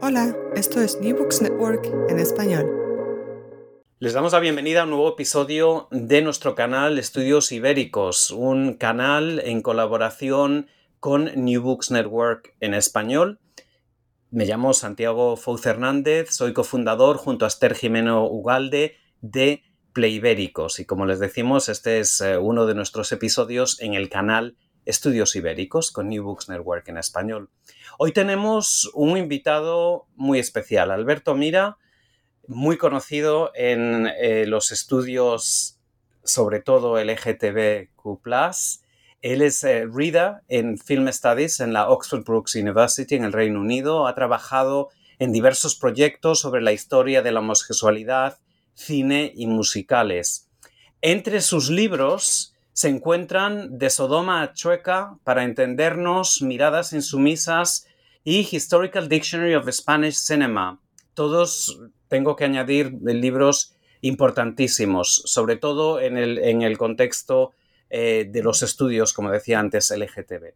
Hola, esto es New Books Network en español. Les damos la bienvenida a un nuevo episodio de nuestro canal Estudios Ibéricos, un canal en colaboración con New Books Network en español. Me llamo Santiago Fouz Hernández, soy cofundador junto a Esther Jimeno Ugalde de Playbéricos y como les decimos, este es eh, uno de nuestros episodios en el canal Estudios Ibéricos con New Books Network en español. Hoy tenemos un invitado muy especial, Alberto Mira, muy conocido en eh, los estudios, sobre todo LGTBQ. Él es eh, reader en Film Studies en la Oxford Brookes University en el Reino Unido. Ha trabajado en diversos proyectos sobre la historia de la homosexualidad, cine y musicales. Entre sus libros se encuentran De Sodoma a Chueca para entendernos, Miradas insumisas y Historical Dictionary of Spanish Cinema. Todos, tengo que añadir, libros importantísimos, sobre todo en el, contexto eh, de los estudios, como decía antes, LGTB.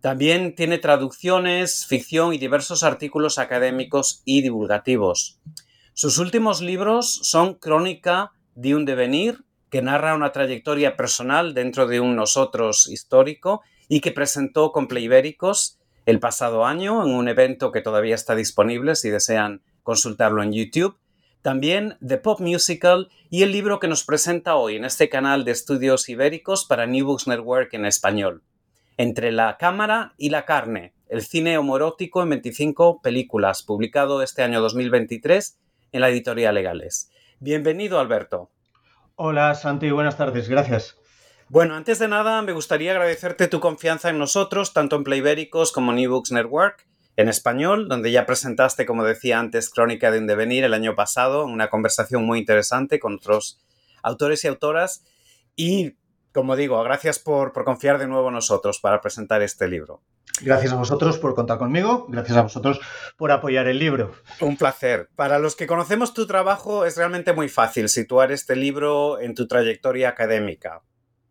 También tiene traducciones, ficción y diversos artículos académicos y divulgativos. Sus últimos libros son Crónica de un devenir que narra una trayectoria personal dentro de un nosotros histórico y que presentó con Playbéricos el pasado año en un evento que todavía está disponible si desean consultarlo en YouTube. También The Pop Musical y el libro que nos presenta hoy en este canal de estudios ibéricos para New Books Network en español. Entre la cámara y la carne, el cine homoerótico en 25 películas, publicado este año 2023 en la editorial Legales. Bienvenido, Alberto. Hola Santi, buenas tardes, gracias. Bueno, antes de nada me gustaría agradecerte tu confianza en nosotros, tanto en Playbéricos como en eBooks Network, en español, donde ya presentaste, como decía antes, Crónica de un Devenir el año pasado, una conversación muy interesante con otros autores y autoras. Y, como digo, gracias por, por confiar de nuevo en nosotros para presentar este libro. Gracias a vosotros por contar conmigo, gracias a vosotros por apoyar el libro. Un placer. Para los que conocemos tu trabajo es realmente muy fácil situar este libro en tu trayectoria académica.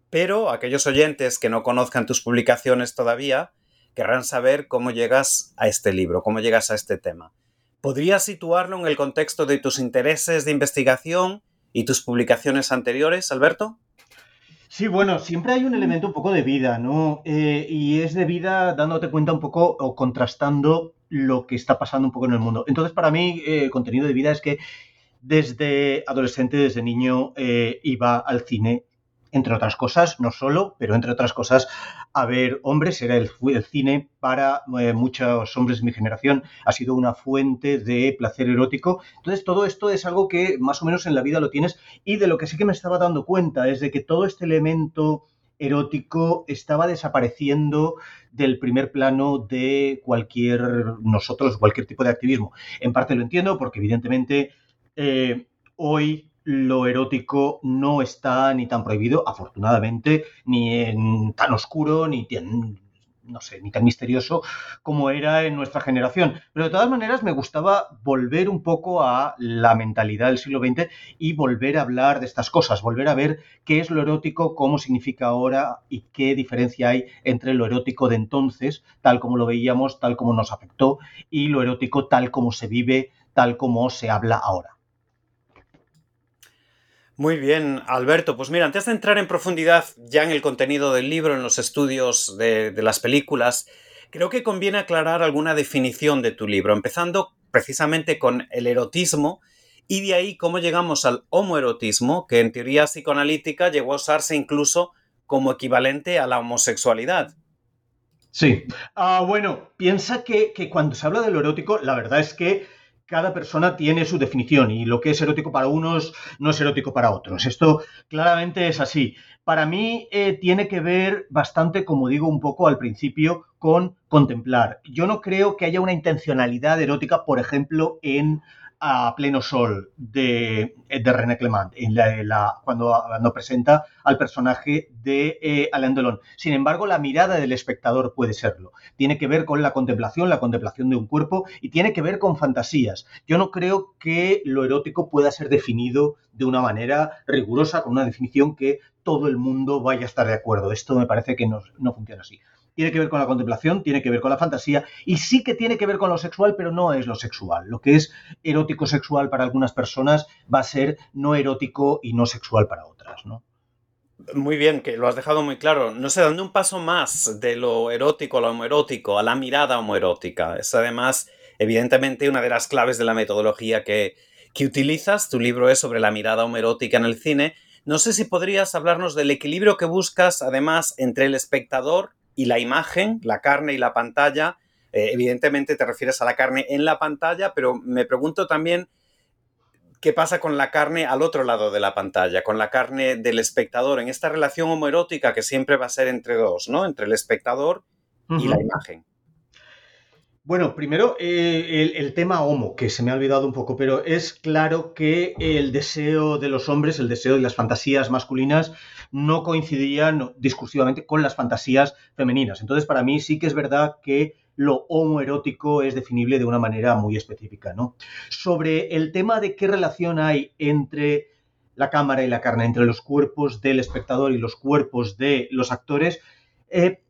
Pero aquellos oyentes que no conozcan tus publicaciones todavía querrán saber cómo llegas a este libro, cómo llegas a este tema. ¿Podrías situarlo en el contexto de tus intereses de investigación y tus publicaciones anteriores, Alberto? Sí, bueno, siempre hay un elemento un poco de vida, ¿no? Eh, y es de vida dándote cuenta un poco o contrastando lo que está pasando un poco en el mundo. Entonces, para mí, eh, contenido de vida es que desde adolescente, desde niño, eh, iba al cine entre otras cosas, no solo, pero entre otras cosas, a ver hombres, era el, cine para eh, muchos hombres de mi generación, ha sido una fuente de placer erótico. Entonces, todo esto es algo que más o menos en la vida lo tienes y de lo que sí que me estaba dando cuenta es de que todo este elemento erótico estaba desapareciendo del primer plano de cualquier nosotros, cualquier tipo de activismo. En parte lo entiendo porque evidentemente eh, hoy lo erótico no está ni tan prohibido, afortunadamente, ni en tan oscuro, ni tan, no sé, ni tan misterioso como era en nuestra generación. Pero de todas maneras me gustaba volver un poco a la mentalidad del siglo XX y volver a hablar de estas cosas, volver a ver qué es lo erótico, cómo significa ahora y qué diferencia hay entre lo erótico de entonces, tal como lo veíamos, tal como nos afectó, y lo erótico tal como se vive, tal como se habla ahora. Muy bien, Alberto. Pues mira, antes de entrar en profundidad ya en el contenido del libro, en los estudios de, las películas, creo que conviene aclarar alguna definición de tu libro, empezando precisamente con el erotismo y de ahí cómo llegamos al homoerotismo, que en teoría psicoanalítica llegó a usarse incluso como equivalente a la homosexualidad. Sí. Ah, bueno, piensa que, que cuando se habla de lo erótico, la verdad es que cada persona tiene su definición y lo que es erótico para unos no es erótico para otros. Esto claramente es así. Para mí eh, tiene que ver bastante, como digo un poco al principio, con contemplar. Yo no creo que haya una intencionalidad erótica, por ejemplo, en a pleno sol de, de René Clement en la, cuando, cuando, presenta al personaje de eh, Alain Delon. Sin embargo, la mirada del espectador puede serlo. Tiene que ver con la contemplación, la contemplación de un cuerpo y tiene que ver con fantasías. Yo no creo que lo erótico pueda ser definido de una manera rigurosa, con una definición que todo el mundo vaya a estar de acuerdo. Esto me parece que no, no funciona así. Tiene que ver con la contemplación, tiene que ver con la fantasía y sí que tiene que ver con lo sexual, pero no es lo sexual. Lo que es erótico sexual para algunas personas va a ser no erótico y no sexual para otras, ¿no? Muy bien, que lo has dejado muy claro. No sé, dando un paso más de lo erótico a lo homoerótico, a la mirada homoerótica. Es además, evidentemente, una de las claves de la metodología que, que utilizas. Tu libro es sobre la mirada homoerótica en el cine. No sé si podrías hablarnos del equilibrio que buscas, además, entre el espectador y la imagen, la carne y la pantalla. Eh, evidentemente te refieres a la carne en la pantalla, pero me pregunto también qué pasa con la carne al otro lado de la pantalla, con la carne del espectador, en esta relación homoerótica que siempre va a ser entre dos, ¿no? Entre el espectador y la imagen. Bueno, primero eh, el, tema homo, que se me ha olvidado un poco, pero es claro que el deseo de los hombres, el deseo de las fantasías masculinas, no coincidían discursivamente con las fantasías femeninas. Entonces, para mí sí que es verdad que lo homoerótico es definible de una manera muy específica, ¿no? Sobre el tema de qué relación hay entre la cámara y la carne, entre los cuerpos del espectador y los cuerpos de los actores, eh,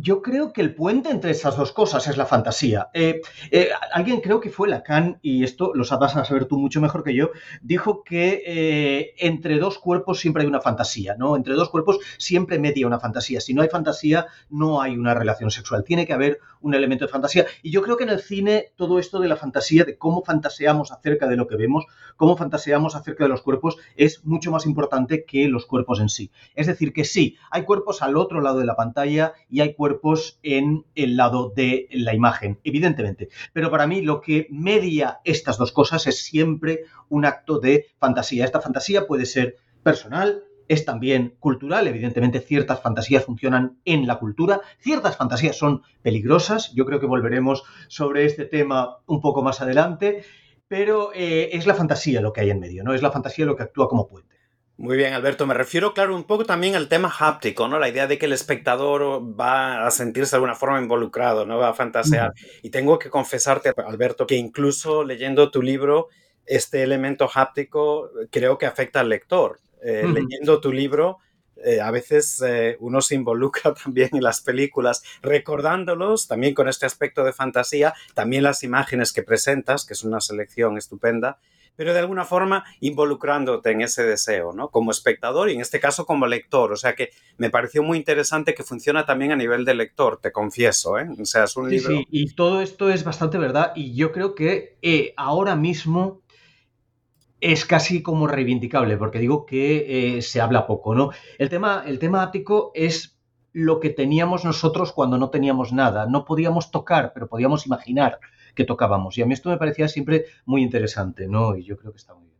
yo creo que el puente entre esas dos cosas es la fantasía. Eh, eh, alguien creo que fue Lacan, y esto lo vas a saber tú mucho mejor que yo, dijo que eh, entre dos cuerpos siempre hay una fantasía, ¿no? Entre dos cuerpos siempre media una fantasía. Si no hay fantasía, no hay una relación sexual. Tiene que haber un elemento de fantasía. Y yo creo que en el cine todo esto de la fantasía, de cómo fantaseamos acerca de lo que vemos, cómo fantaseamos acerca de los cuerpos, es mucho más importante que los cuerpos en sí. Es decir, que sí, hay cuerpos al otro lado de la pantalla y hay cuerpos en el lado de la imagen, evidentemente. Pero para mí lo que media estas dos cosas es siempre un acto de fantasía. Esta fantasía puede ser personal, es también cultural, evidentemente ciertas fantasías funcionan en la cultura, ciertas fantasías son peligrosas, yo creo que volveremos sobre este tema un poco más adelante, pero eh, es la fantasía lo que hay en medio, ¿no? Es la fantasía lo que actúa como puente. Muy bien, Alberto. Me refiero, claro, un poco también al tema háptico, ¿no? La idea de que el espectador va a sentirse de alguna forma involucrado, ¿no? Va a fantasear. Y tengo que confesarte, Alberto, que incluso leyendo tu libro, este elemento háptico creo que afecta al lector. Eh, leyendo tu libro, eh, a veces eh, uno se involucra también en las películas, recordándolos, también con este aspecto de fantasía, también las imágenes que presentas, que es una selección estupenda, pero de alguna forma involucrándote en ese deseo, ¿no? Como espectador y en este caso como lector. O sea que me pareció muy interesante que funciona también a nivel de lector, te confieso, ¿eh? O sea, es un libro... Sí, y todo esto es bastante verdad y yo creo que eh, ahora mismo es casi como reivindicable, porque digo que eh, se habla poco, ¿no? El tema, el tema áptico es lo que teníamos nosotros cuando no teníamos nada. No podíamos tocar, pero podíamos imaginar que tocábamos. Y a mí esto me parecía siempre muy interesante, ¿no? Y yo creo que está muy bien.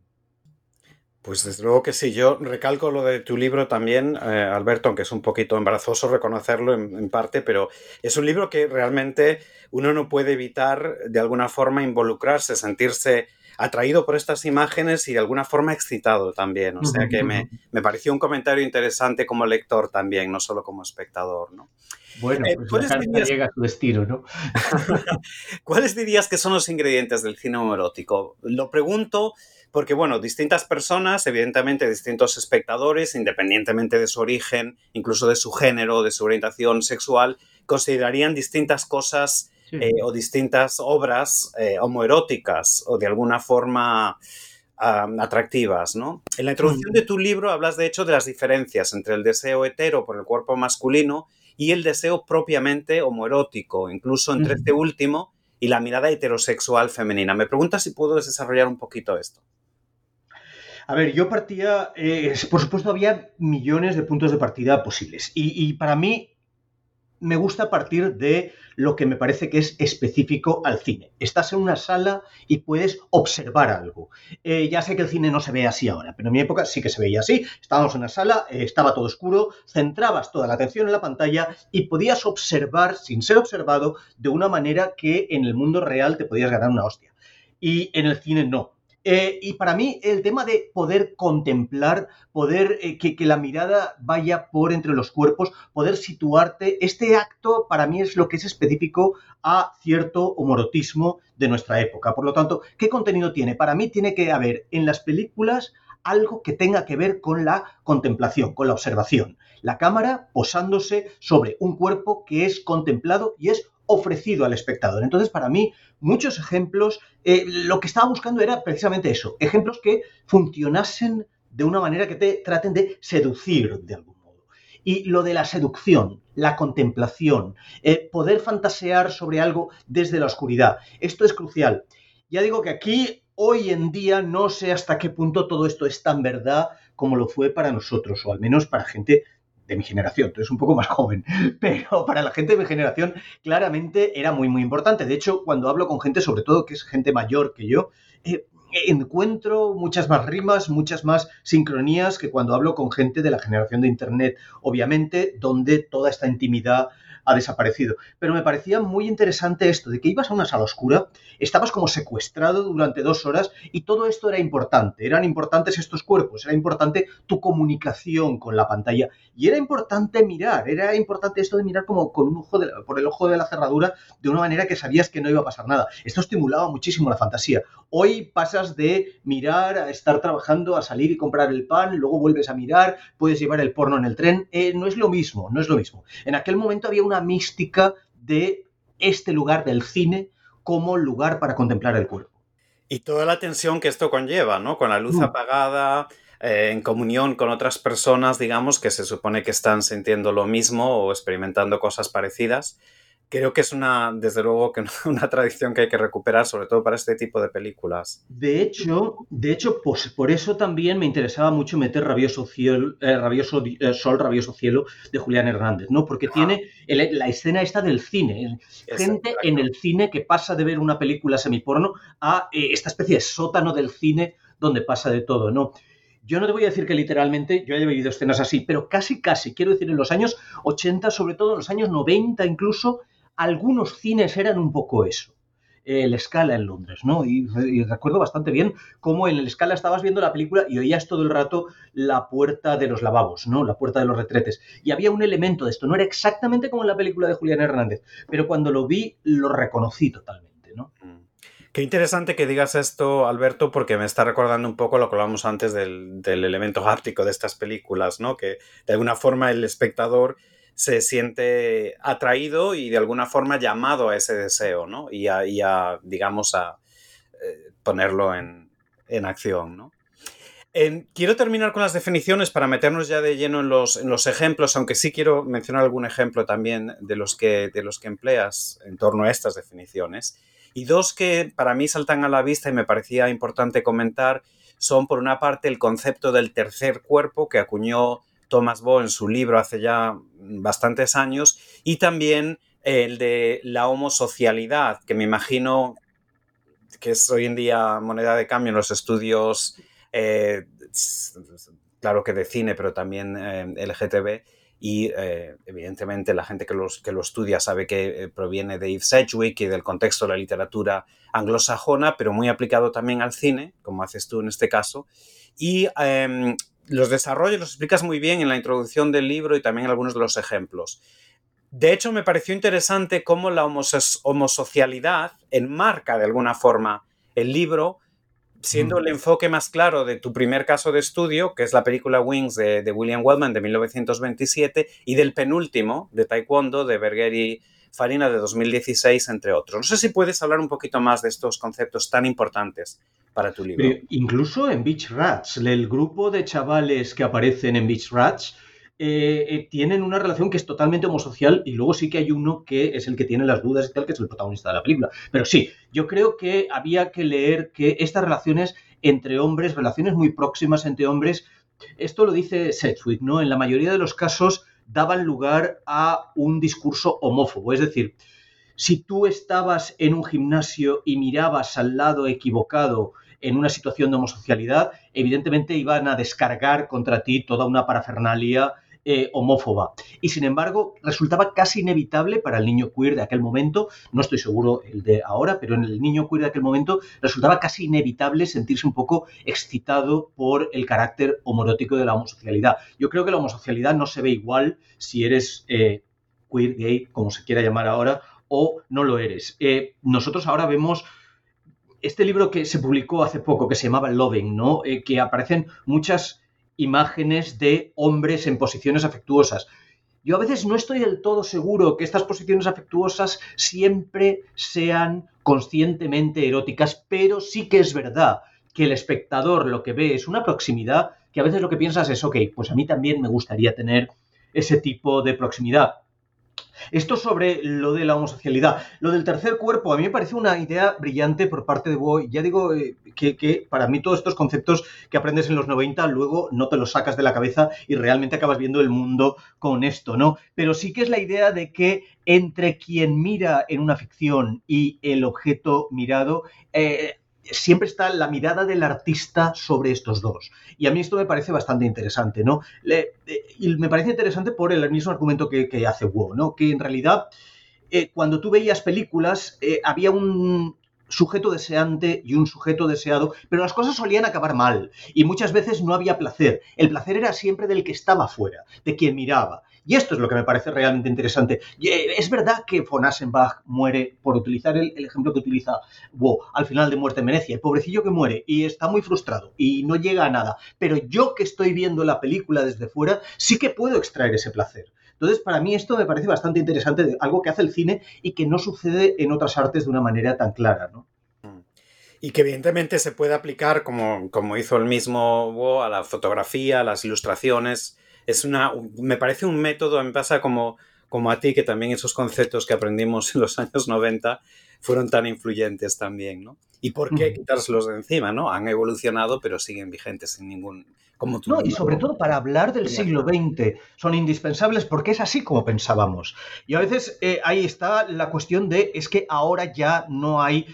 Pues desde luego que sí, yo recalco lo de tu libro también, eh, Alberto, aunque es un poquito embarazoso reconocerlo en, parte, pero es un libro que realmente uno no puede evitar de alguna forma involucrarse, sentirse atraído por estas imágenes y de alguna forma excitado también. O sea que me, me pareció un comentario interesante como lector también, no solo como espectador, ¿no? Bueno, eh, pues llega a su destino, ¿no? ¿Cuáles dirías que son los ingredientes del cine erótico? Lo pregunto porque, bueno, distintas personas, evidentemente distintos espectadores, independientemente de su origen, incluso de su género, de su orientación sexual, considerarían distintas cosas eh, o distintas obras eh, homoeróticas o de alguna forma atractivas, ¿no? En la introducción de tu libro hablas, de hecho, de las diferencias entre el deseo hetero por el cuerpo masculino y el deseo propiamente homoerótico, incluso entre este último y la mirada heterosexual femenina. Me preguntas si puedo desarrollar un poquito esto. A ver, yo partía, eh, por supuesto había millones de puntos de partida posibles y para mí me gusta partir de lo que me parece que es específico al cine. Estás en una sala y puedes observar algo. Eh, ya sé que el cine no se ve así ahora, pero en mi época sí que se veía así. Estábamos en una sala, eh, estaba todo oscuro, centrabas toda la atención en la pantalla y podías observar sin ser observado de una manera que en el mundo real te podías ganar una hostia. Y en el cine no. Eh, y para mí el tema de poder contemplar, poder eh, que, la mirada vaya por entre los cuerpos, poder situarte, este acto para mí es lo que es específico a cierto homorotismo de nuestra época. Por lo tanto, ¿qué contenido tiene? Para mí tiene que haber en las películas algo que tenga que ver con la contemplación, con la observación. La cámara posándose sobre un cuerpo que es contemplado y es ofrecido al espectador. Entonces, para mí, muchos ejemplos, eh, lo que estaba buscando era precisamente eso, ejemplos que funcionasen de una manera que te traten de seducir de algún modo. Y lo de la seducción, la contemplación, eh, poder fantasear sobre algo desde la oscuridad, esto es crucial. Ya digo que aquí, hoy en día, no sé hasta qué punto todo esto es tan verdad como lo fue para nosotros, o al menos para gente de mi generación, tú eres un poco más joven, pero para la gente de mi generación claramente era muy, muy importante. De hecho, cuando hablo con gente, sobre todo que es gente mayor que yo, eh, encuentro muchas más rimas, muchas más sincronías que cuando hablo con gente de la generación de Internet, obviamente, donde toda esta intimidad ha desaparecido. Pero me parecía muy interesante esto, de que ibas a una sala oscura, estabas como secuestrado durante dos horas y todo esto era importante. Eran importantes estos cuerpos, era importante tu comunicación con la pantalla y era importante mirar, era importante esto de mirar como con un ojo por el ojo de la cerradura de una manera que sabías que no iba a pasar nada. Esto estimulaba muchísimo la fantasía. Hoy pasas de mirar a estar trabajando, a salir y comprar el pan, luego vuelves a mirar, puedes llevar el porno en el tren. Eh, no es lo mismo, no es lo mismo. En aquel momento había una mística de este lugar del cine como lugar para contemplar el cuerpo. Y toda la tensión que esto conlleva, ¿no? Con la luz mm. apagada, eh, en comunión con otras personas, digamos, que se supone que están sintiendo lo mismo o experimentando cosas parecidas creo que es una, desde luego, que una tradición que hay que recuperar, sobre todo para este tipo de películas. De hecho, de hecho pues por eso también me interesaba mucho meter Rabioso, Cielo, eh, Rabioso eh, Sol, Rabioso Cielo de Julián Hernández, ¿no? Porque ah. tiene la escena esta del cine. Gente en el cine que pasa de ver una película semiporno a eh, esta especie de sótano del cine donde pasa de todo, ¿no? Yo no te voy a decir que literalmente yo haya vivido escenas así, pero casi, casi, quiero decir, en los años 80, sobre todo en los años 90 incluso, algunos cines eran un poco eso. El Scala en Londres, ¿no? Y, recuerdo bastante bien cómo en el Scala estabas viendo la película y oías todo el rato la puerta de los lavabos, ¿no? La puerta de los retretes. Y había un elemento de esto. No era exactamente como en la película de Julián Hernández, pero cuando lo vi lo reconocí totalmente, ¿no? Mm. Qué interesante que digas esto, Alberto, porque me está recordando un poco lo que hablábamos antes del, del elemento háptico de estas películas, ¿no? Que de alguna forma el espectador se siente atraído y de alguna forma llamado a ese deseo, ¿no? Y a, digamos, a eh, ponerlo en, acción, ¿no? quiero terminar con las definiciones para meternos ya de lleno en los, en los, ejemplos, aunque sí quiero mencionar algún ejemplo también de los, que, de los que empleas en torno a estas definiciones. Y dos que para mí saltan a la vista y me parecía importante comentar son, por una parte, el concepto del tercer cuerpo que acuñó Thomas Bo en su libro hace ya bastantes años, y también el de la homosocialidad, que me imagino que es hoy en día moneda de cambio en los estudios, eh, claro que de cine, pero también eh, LGTB, y eh, evidentemente la gente que, lo estudia sabe que proviene de Eve Sedgwick y del contexto de la literatura anglosajona, pero muy aplicado también al cine, como haces tú en este caso. Y em, los desarrollos los explicas muy bien en la introducción del libro y también en algunos de los ejemplos. De hecho, me pareció interesante cómo la homosocialidad enmarca de alguna forma el libro, siendo el enfoque más claro de tu primer caso de estudio, que es la película Wings de, William Wellman de 1927, y del penúltimo, de Taekwondo, de Bergeri Farina de 2016, entre otros. No sé si puedes hablar un poquito más de estos conceptos tan importantes para tu libro. incluso en Beach Rats, el grupo de chavales que aparecen en Beach Rats eh, eh, tienen una relación que es totalmente homosocial y luego sí que hay uno que es el que tiene las dudas y tal, que es el protagonista de la película. Pero sí, yo creo que había que leer que estas relaciones entre hombres, relaciones muy próximas entre hombres, esto lo dice Sedgwick, ¿no? En la mayoría de los casos daban lugar a un discurso homófobo. Es decir, si tú estabas en un gimnasio y mirabas al lado equivocado en una situación de homosocialidad, evidentemente iban a descargar contra ti toda una parafernalia eh, homófoba. Y sin embargo, resultaba casi inevitable para el niño queer de aquel momento, no estoy seguro el de ahora, pero en el niño queer de aquel momento resultaba casi inevitable sentirse un poco excitado por el carácter homorótico de la homosocialidad. Yo creo que la homosocialidad no se ve igual si eres eh, queer, gay, como se quiera llamar ahora, o no lo eres. Eh, nosotros ahora vemos este libro que se publicó hace poco, que se llamaba Loving, ¿no? Que aparecen muchas imágenes de hombres en posiciones afectuosas. Yo a veces no estoy del todo seguro que estas posiciones afectuosas siempre sean conscientemente eróticas, pero sí que es verdad que el espectador lo que ve es una proximidad que a veces lo que piensas es, ok, pues a mí también me gustaría tener ese tipo de proximidad. Esto sobre lo de la homosexualidad. Lo del tercer cuerpo, a mí me parece una idea brillante por parte de Boy. Ya digo eh, que, para mí todos estos conceptos que aprendes en los 90 luego no te los sacas de la cabeza y realmente acabas viendo el mundo con esto, ¿no? Pero sí que es la idea de que entre quien mira en una ficción y el objeto mirado, eh, siempre está la mirada del artista sobre estos dos. Y a mí esto me parece bastante interesante, ¿no? Eh, y me parece interesante por el mismo argumento que, hace Wu, ¿no? Que en realidad, eh, cuando tú veías películas, eh, había un sujeto deseante y un sujeto deseado, pero las cosas solían acabar mal y muchas veces no había placer. El placer era siempre del que estaba fuera, de quien miraba. Y esto es lo que me parece realmente interesante. Eh, es verdad que von Asenbach muere, por utilizar el, ejemplo que utiliza Wo, al final de Muerte en Venecia. El pobrecillo que muere y está muy frustrado y no llega a nada. Pero yo que estoy viendo la película desde fuera, sí que puedo extraer ese placer. Entonces, para mí esto me parece bastante interesante, algo que hace el cine y que no sucede en otras artes de una manera tan clara, ¿no? Y que evidentemente se puede aplicar, como, como hizo el mismo Wo, a la fotografía, a las ilustraciones, es una, me parece un método, me pasa como, como a ti, que también esos conceptos que aprendimos en los años 90 fueron tan influyentes también, ¿no? ¿Y por qué quitárselos de encima, no? Han evolucionado, pero siguen vigentes sin ningún... Como no, y sobre todo para hablar del siglo XX son indispensables porque es así como pensábamos. Y a veces eh, ahí está la cuestión de es que ahora ya no hay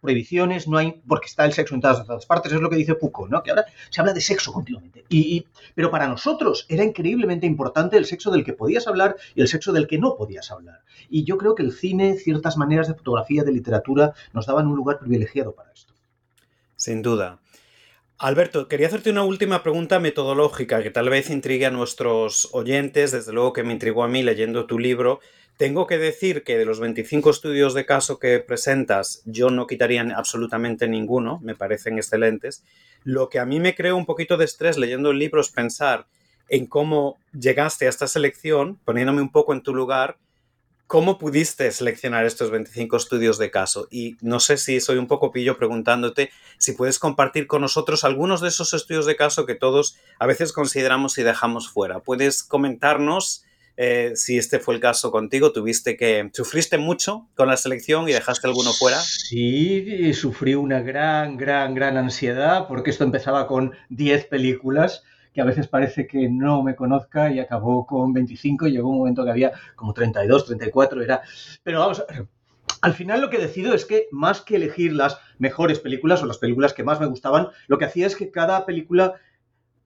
prohibiciones, no hay, porque está el sexo en todas, partes, es lo que dice Foucault, ¿no? Que ahora se habla de sexo continuamente. Y, pero para nosotros era increíblemente importante el sexo del que podías hablar y el sexo del que no podías hablar. Y yo creo que el cine, ciertas maneras de fotografía, de literatura, nos daban un lugar privilegiado para esto. Sin duda. Alberto, quería hacerte una última pregunta metodológica que tal vez intrigue a nuestros oyentes, desde luego que me intrigó a mí leyendo tu libro, tengo que decir que de los 25 estudios de caso que presentas, yo no quitaría absolutamente ninguno, me parecen excelentes. Lo que a mí me creó un poquito de estrés leyendo el libro es pensar en cómo llegaste a esta selección, poniéndome un poco en tu lugar, cómo pudiste seleccionar estos 25 estudios de caso. Y no sé si soy un poco pillo preguntándote si puedes compartir con nosotros algunos de esos estudios de caso que todos a veces consideramos y dejamos fuera. ¿Puedes comentarnos? Eh, si este fue el caso contigo, tuviste que sufriste mucho con la selección y dejaste alguno fuera. Sí, sufrí una gran, gran, gran ansiedad porque esto empezaba con 10 películas que a veces parece que no me conozca y acabó con 25 y llegó un momento que había como 32, 34, era... Pero vamos, al final lo que decido es que más que elegir las mejores películas o las películas que más me gustaban, lo que hacía es que cada película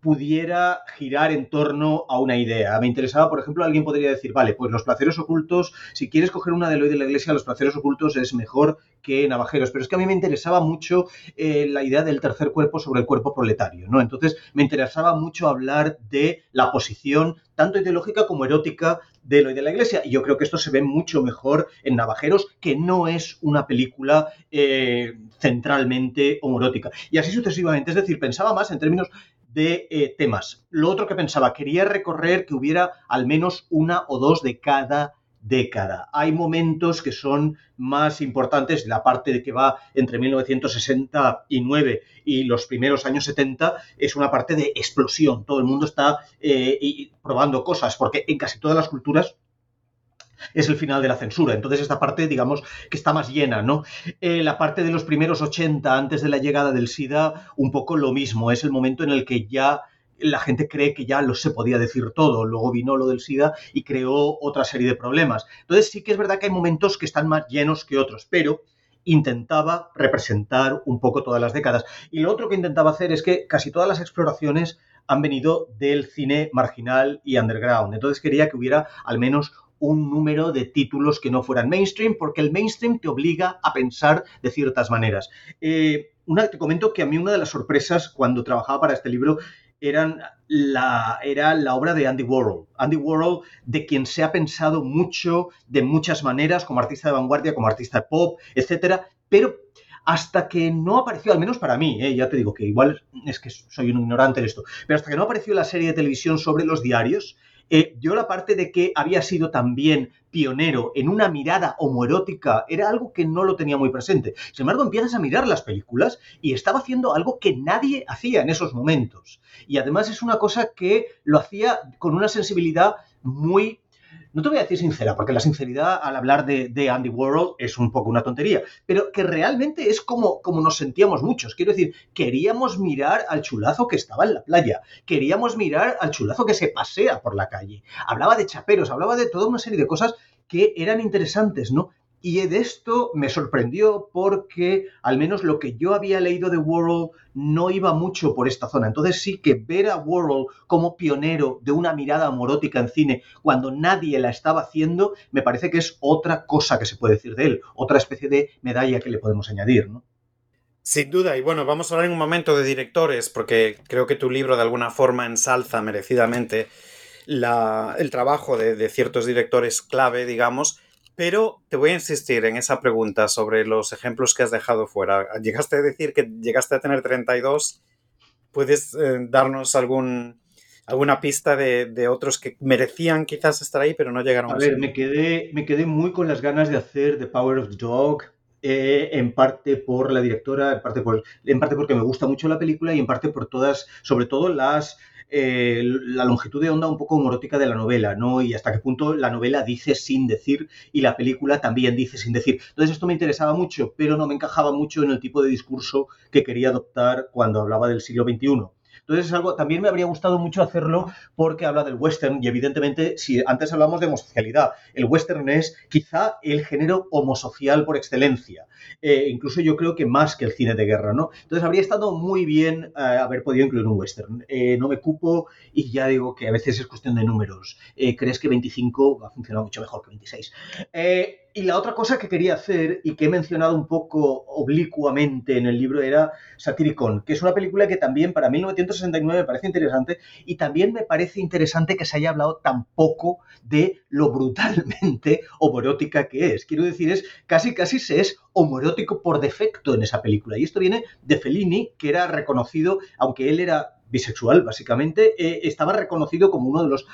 pudiera girar en torno a una idea. Me interesaba, por ejemplo, alguien podría decir, vale, pues los placeres ocultos, si quieres coger una de Eloy de la Iglesia, los placeres ocultos es mejor que Navajeros, pero es que a mí me interesaba mucho eh, la idea del tercer cuerpo sobre el cuerpo proletario, ¿no? Entonces me interesaba mucho hablar de la posición tanto ideológica como erótica de Eloy de la Iglesia. Y yo creo que esto se ve mucho mejor en Navajeros, que no es una película eh, centralmente homorótica. Y así sucesivamente. Es decir, pensaba más en términos de eh, temas. Lo otro que pensaba, quería recorrer que hubiera al menos una o dos de cada década. Hay momentos que son más importantes, la parte de que va entre 1969 y los primeros años 70 es una parte de explosión. Todo el mundo está eh, probando cosas, porque en casi todas las culturas es el final de la censura. Entonces esta parte, digamos, que está más llena, ¿no? Eh, la parte de los primeros 80, antes de la llegada del SIDA, un poco lo mismo. Es el momento en el que ya la gente cree que ya lo se podía decir todo. Luego vino lo del SIDA y creó otra serie de problemas. Entonces sí que es verdad que hay momentos que están más llenos que otros, pero intentaba representar un poco todas las décadas. Y lo otro que intentaba hacer es que casi todas las exploraciones han venido del cine marginal y underground. Entonces quería que hubiera al menos un número de títulos que no fueran mainstream, porque el mainstream te obliga a pensar de ciertas maneras. Eh, una, te comento que a mí una de las sorpresas cuando trabajaba para este libro eran la, era la obra de Andy Warhol. Andy Warhol, de quien se ha pensado mucho, de muchas maneras, como artista de vanguardia, como artista de pop, etcétera, pero hasta que no apareció, al menos para mí, ¿eh? ya te digo que igual es que soy un ignorante de esto, pero hasta que no apareció la serie de televisión sobre los diarios, eh, yo la parte de que había sido también pionero en una mirada homoerótica era algo que no lo tenía muy presente. Sin embargo, empiezas a mirar las películas y estaba haciendo algo que nadie hacía en esos momentos. Y además es una cosa que lo hacía con una sensibilidad muy no te voy a decir sincera, porque la sinceridad al hablar de, Andy Warhol es un poco una tontería, pero que realmente es como, como nos sentíamos muchos. Quiero decir, queríamos mirar al chulazo que estaba en la playa, queríamos mirar al chulazo que se pasea por la calle. Hablaba de chaperos, hablaba de toda una serie de cosas que eran interesantes, ¿no? Y de esto me sorprendió porque al menos lo que yo había leído de World no iba mucho por esta zona. Entonces sí que ver a World como pionero de una mirada amorótica en cine cuando nadie la estaba haciendo, me parece que es otra cosa que se puede decir de él, otra especie de medalla que le podemos añadir, ¿no? Sin duda, y bueno, vamos a hablar en un momento de directores, porque creo que tu libro de alguna forma ensalza merecidamente el trabajo de ciertos directores clave, digamos, pero te voy a insistir en esa pregunta sobre los ejemplos que has dejado fuera. Llegaste a decir que llegaste a tener 32. ¿Puedes eh, darnos algún, alguna pista de, otros que merecían quizás estar ahí, pero no llegaron a, a ver, me quedé, me quedé muy con las ganas de hacer The Power of the Dog, eh, en parte por la directora, en parte, por, en parte porque me gusta mucho la película y en parte por todas, sobre todo las eh, la longitud de onda un poco homorótica de la novela, ¿no? Y hasta qué punto la novela dice sin decir y la película también dice sin decir. Entonces esto me interesaba mucho, pero no me encajaba mucho en el tipo de discurso que quería adoptar cuando hablaba del siglo XXI. Entonces es algo, también me habría gustado mucho hacerlo porque habla del western y evidentemente, si antes hablamos de homosocialidad, el western es quizá el género homosocial por excelencia. Eh, incluso yo creo que más que el cine de guerra, ¿no? Entonces habría estado muy bien eh, haber podido incluir un western. Eh, no me cupo y ya digo que a veces es cuestión de números. ¿Crees que 25 va a funcionar mucho mejor que 26? Y la otra cosa que quería hacer y que he mencionado un poco oblicuamente en el libro era Satyricon, que es una película que también para 1969 me parece interesante y también me parece interesante que se haya hablado tan poco de lo brutalmente homorótica que es. Quiero decir, es casi casi se es homorótico por defecto en esa película. Y esto viene de Fellini, que era reconocido, aunque él era bisexual, básicamente, eh, estaba reconocido como uno de los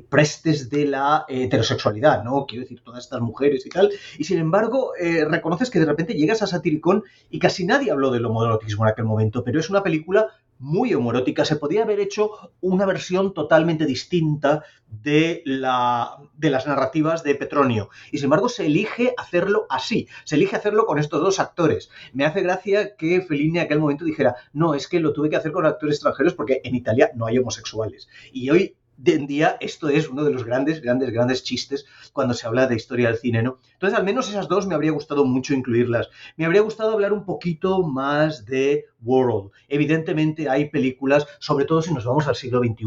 prestes de la eh, heterosexualidad, ¿no? Quiero decir, todas estas mujeres y tal. Y sin embargo, eh, reconoces que de repente llegas a Satiricón y casi nadie habló del homoerotismo en aquel momento, pero es una película muy homoerótica. Se podría haber hecho una versión totalmente distinta de, la, de las narrativas de Petronio. Y sin embargo, se elige hacerlo así. Se elige hacerlo con estos dos actores. Me hace gracia que Fellini en aquel momento dijera, no, es que lo tuve que hacer con actores extranjeros porque en Italia no hay homosexuales. Y hoy de en día esto es uno de los grandes, grandes, grandes chistes cuando se habla de historia del cine, ¿no? Entonces, al menos esas dos me habría gustado mucho incluirlas. Me habría gustado hablar un poquito más de World. Evidentemente hay películas, sobre todo si nos vamos al siglo XXI,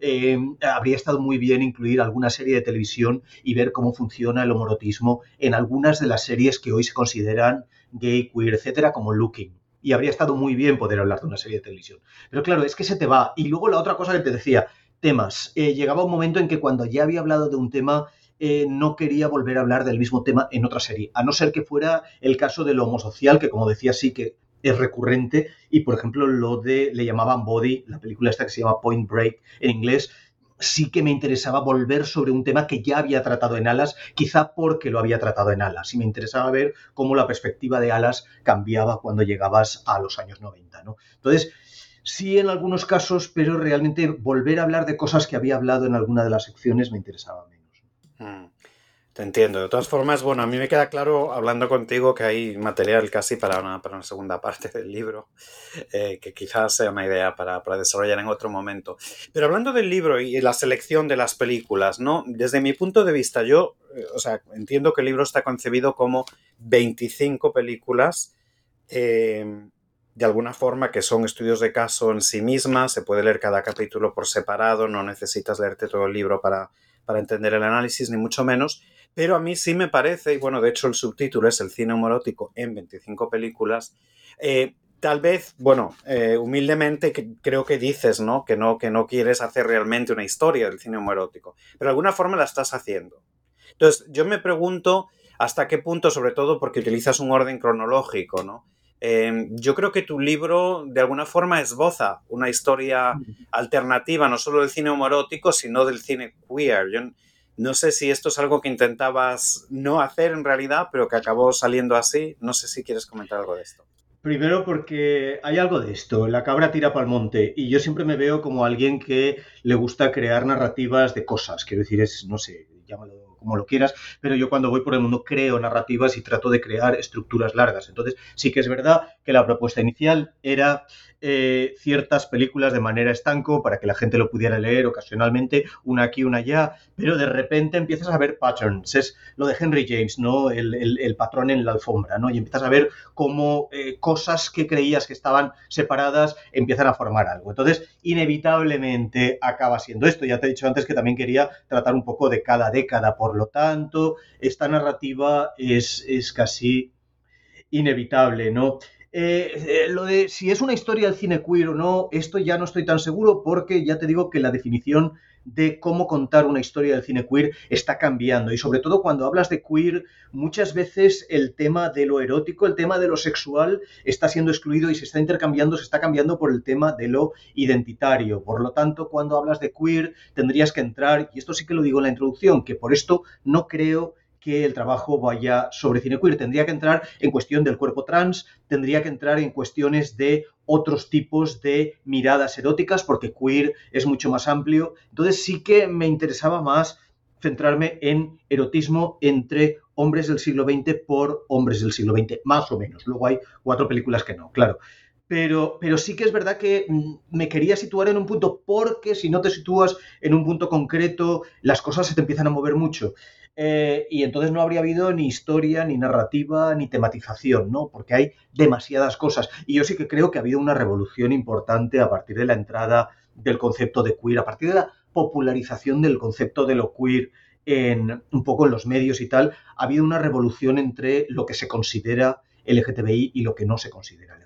eh, habría estado muy bien incluir alguna serie de televisión y ver cómo funciona el homorotismo en algunas de las series que hoy se consideran gay, queer, etcétera, como Looking y habría estado muy bien poder hablar de una serie de televisión. Pero claro, es que se te va. Y luego la otra cosa que te decía, temas. Eh, llegaba un momento en que cuando ya había hablado de un tema, eh, no quería volver a hablar del mismo tema en otra serie, a no ser que fuera el caso de lo homosocial, que como decía sí que es recurrente, y por ejemplo lo de, le llamaban Body, la película esta que se llama Point Break en inglés, sí que me interesaba volver sobre un tema que ya había tratado en Alas, quizá porque lo había tratado en Alas, y me interesaba ver cómo la perspectiva de Alas cambiaba cuando llegabas a los años 90, ¿no? Entonces, sí en algunos casos, pero realmente volver a hablar de cosas que había hablado en alguna de las secciones me interesaba menos. Mm, te entiendo. De todas formas, bueno, a mí me queda claro, hablando contigo, que hay material casi para una, segunda parte del libro, eh, que quizás sea una idea para, para, desarrollar en otro momento. Pero hablando del libro y la selección de las películas, ¿no? Desde mi punto de vista, yo, eh, o sea, entiendo que el libro está concebido como 25 películas. Eh, de alguna forma que son estudios de caso en sí mismas, se puede leer cada capítulo por separado, no necesitas leerte todo el libro para, para entender el análisis, ni mucho menos, pero a mí sí me parece, y bueno, de hecho el subtítulo es el cine homorótico en 25 películas, eh, tal vez, bueno, eh, humildemente creo que dices, ¿no? Que, ¿no? que no quieres hacer realmente una historia del cine homoerótico, pero de alguna forma la estás haciendo. Entonces, yo me pregunto hasta qué punto, sobre todo porque utilizas un orden cronológico, ¿no? Em, yo creo que tu libro de alguna forma esboza una historia alternativa, no solo del cine homorótico, sino del cine queer. Yo no sé si esto es algo que intentabas no hacer en realidad, pero que acabó saliendo así. No sé si quieres comentar algo de esto. Primero porque hay algo de esto, la cabra tira pa'l monte y yo siempre me veo como alguien que le gusta crear narrativas de cosas, quiero decir, es, no sé, llámalo como lo quieras, pero yo cuando voy por el mundo creo narrativas y trato de crear estructuras largas. Entonces, sí que es verdad que la propuesta inicial era eh, ciertas películas de manera estanco para que la gente lo pudiera leer ocasionalmente, una aquí, una allá, pero de repente empiezas a ver patterns. Es lo de Henry James, ¿no? El, patrón en la alfombra, ¿no? Y empiezas a ver cómo eh, cosas que creías que estaban separadas empiezan a formar algo. Entonces, inevitablemente acaba siendo esto. Ya te he dicho antes que también quería tratar un poco de cada década, por lo tanto, esta narrativa es, es casi inevitable, ¿no? Eh, eh, lo de si es una historia del cine queer o no, esto ya no estoy tan seguro porque ya te digo que la definición de cómo contar una historia del cine queer está cambiando y sobre todo cuando hablas de queer muchas veces el tema de lo erótico, el tema de lo sexual está siendo excluido y se está intercambiando, se está cambiando por el tema de lo identitario. Por lo tanto, cuando hablas de queer tendrías que entrar, y esto sí que lo digo en la introducción, que por esto no creo que el trabajo vaya sobre cine queer. Tendría que entrar en cuestión del cuerpo trans, tendría que entrar en cuestiones de otros tipos de miradas eróticas, porque queer es mucho más amplio. Entonces sí que me interesaba más centrarme en erotismo entre hombres del siglo XX por hombres del siglo XX, más o menos. Luego hay cuatro películas que no, claro. Pero, pero, sí que es verdad que mm, me quería situar en un punto, porque si no te sitúas en un punto concreto, las cosas se te empiezan a mover mucho. Eh, y entonces no habría habido ni historia, ni narrativa, ni tematización, ¿no? Porque hay demasiadas cosas. Y yo sí que creo que ha habido una revolución importante a partir de la entrada del concepto de queer, a partir de la popularización del concepto de lo queer en un poco en los medios y tal, ha habido una revolución entre lo que se considera LGTBI y lo que no se considera LGTBI,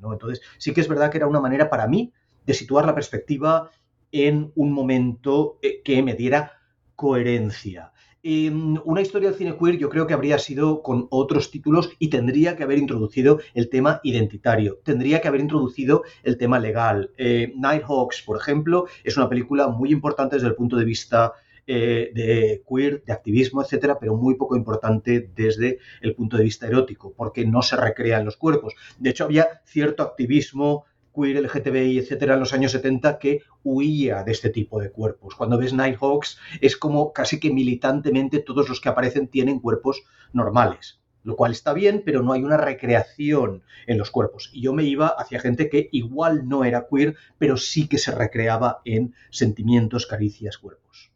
¿no? Entonces, sí que es verdad que era una manera para mí de situar la perspectiva en un momento eh, que me diera coherencia. Mm, una historia del cine queer yo creo que habría sido con otros títulos y tendría que haber introducido el tema identitario, tendría que haber introducido el tema legal. Eh, Nighthawks, por ejemplo, es una película muy importante desde el punto de vista eh, de queer, de activismo, etcétera, pero muy poco importante desde el punto de vista erótico, porque no se recrean los cuerpos. De hecho, había cierto activismo queer, LGTBI, etcétera, en los años 70 que huía de este tipo de cuerpos. Cuando ves Nighthawks es como casi que militantemente todos los que aparecen tienen cuerpos normales, lo cual está bien, pero no hay una recreación en los cuerpos. Y yo me iba hacia gente que igual no era queer, pero sí que se recreaba en sentimientos, caricias, cuerpos.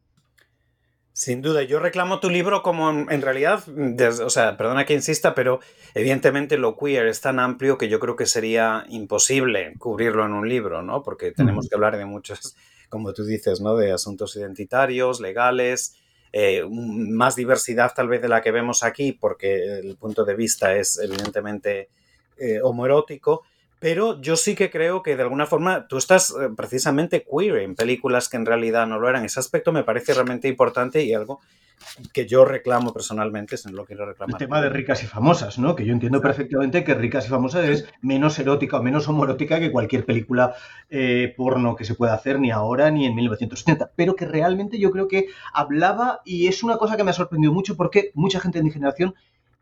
Sin duda, yo reclamo tu libro como en, realidad, o sea, perdona que insista, pero evidentemente lo queer es tan amplio que yo creo que sería imposible cubrirlo en un libro, ¿no? Porque tenemos que hablar de muchos, como tú dices, ¿no? De asuntos identitarios, legales, eh, más diversidad tal vez de la que vemos aquí, porque el punto de vista es evidentemente eh, homoerótico, pero yo sí que creo que de alguna forma tú estás eh, precisamente queer en películas que en realidad no lo eran. Ese aspecto me parece realmente importante y algo que yo reclamo personalmente, si no lo quiero reclamar. El tema de ricas y famosas, ¿no? Que yo entiendo perfectamente que ricas y famosas es menos erótica o menos homoerótica que cualquier película eh, porno que se pueda hacer ni ahora ni en 1970, pero que realmente yo creo que hablaba y es una cosa que me ha sorprendido mucho porque mucha gente de mi generación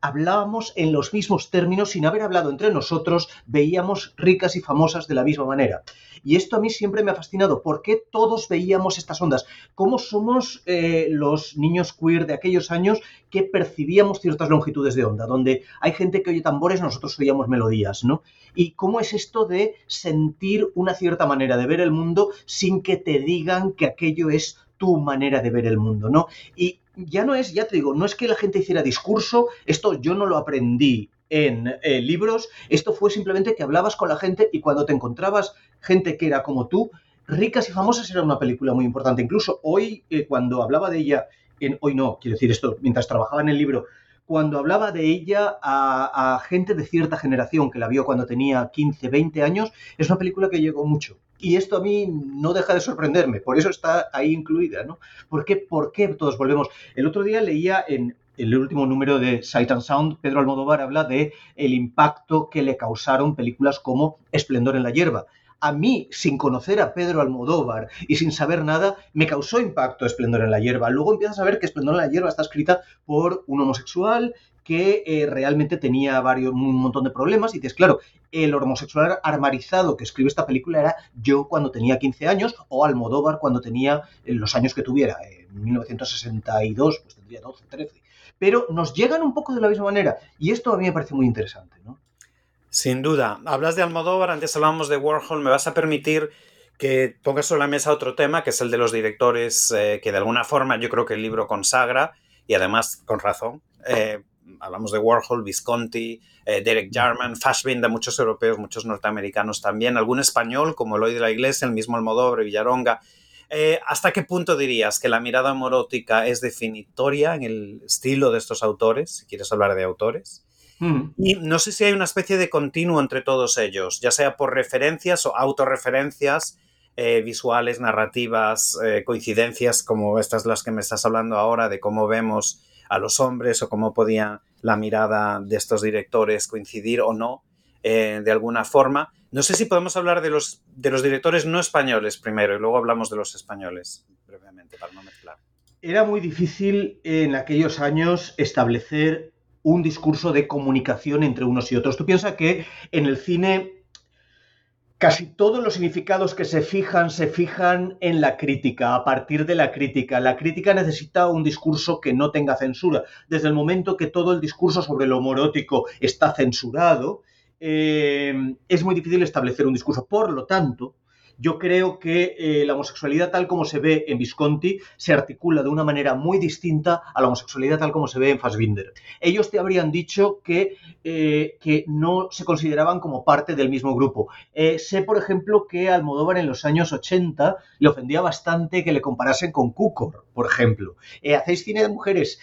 hablábamos en los mismos términos sin haber hablado entre nosotros, veíamos ricas y famosas de la misma manera. Y esto a mí siempre me ha fascinado. ¿Por qué todos veíamos estas ondas? ¿Cómo somos eh, los niños queer de aquellos años que percibíamos ciertas longitudes de onda? Donde hay gente que oye tambores, nosotros oíamos melodías, ¿no? ¿Y cómo es esto de sentir una cierta manera de ver el mundo sin que te digan que aquello es tu manera de ver el mundo, ¿no? Y ya no es, ya te digo, no es que la gente hiciera discurso, esto yo no lo aprendí en eh, libros, esto fue simplemente que hablabas con la gente y cuando te encontrabas gente que era como tú, Ricas y Famosas era una película muy importante. Incluso hoy, eh, cuando hablaba de ella, en, hoy no, quiero decir esto, mientras trabajaba en el libro, cuando hablaba de ella a, gente de cierta generación que la vio cuando tenía 15, 20 años, es una película que llegó mucho. Y esto a mí no deja de sorprenderme, por eso está ahí incluida, ¿no? ¿Por qué, ¿Por qué todos volvemos? El otro día leía en el último número de Sight and Sound, Pedro Almodóvar habla de el impacto que le causaron películas como Esplendor en la hierba. A mí, sin conocer a Pedro Almodóvar y sin saber nada, me causó impacto Esplendor en la hierba. Luego empiezas a ver que Esplendor en la hierba está escrita por un homosexual que eh, realmente tenía varios, un montón de problemas y dices, claro, el homosexual armarizado que escribe esta película era yo cuando tenía 15 años o Almodóvar cuando tenía eh, los años que tuviera, en 1962, pues tendría 12, 13. Pero nos llegan un poco de la misma manera y esto a mí me parece muy interesante, ¿no? Sin duda. Hablas de Almodóvar, antes hablábamos de Warhol, me vas a permitir que pongas sobre la mesa otro tema, que es el de los directores eh, que de alguna forma yo creo que el libro consagra, y además con razón, hablamos de Warhol, Visconti, eh, Derek Jarman, Fassbinder, muchos europeos, muchos norteamericanos también, algún español como Eloy de la Iglesia, el mismo Almodóvar, Villaronga. Eh, ¿Hasta qué punto dirías que la mirada morótica es definitoria en el estilo de estos autores, si quieres hablar de autores? Hmm. Y no sé si hay una especie de continuo entre todos ellos, ya sea por referencias o autorreferencias eh, visuales, narrativas, coincidencias como estas las que me estás hablando ahora, de cómo vemos a los hombres o cómo podía la mirada de estos directores coincidir o no eh, de alguna forma. No sé si podemos hablar de los, de los directores no españoles primero y luego hablamos de los españoles brevemente para no mezclar. Era muy difícil en aquellos años establecer un discurso de comunicación entre unos y otros. Tú piensas que en el cine Casi todos los significados que se fijan se fijan en la crítica, a partir de la crítica. La crítica necesita un discurso que no tenga censura. Desde el momento que todo el discurso sobre lo morótico está censurado, eh, es muy difícil establecer un discurso. Por lo tanto, yo creo que eh, la homosexualidad tal como se ve en Visconti se articula de una manera muy distinta a la homosexualidad tal como se ve en Fassbinder. Ellos te habrían dicho que, eh, que no se consideraban como parte del mismo grupo. Eh, sé, por ejemplo, que Almodóvar en los años 80 le ofendía bastante que le comparasen con Cukor, por ejemplo. Hacéis cine de mujeres,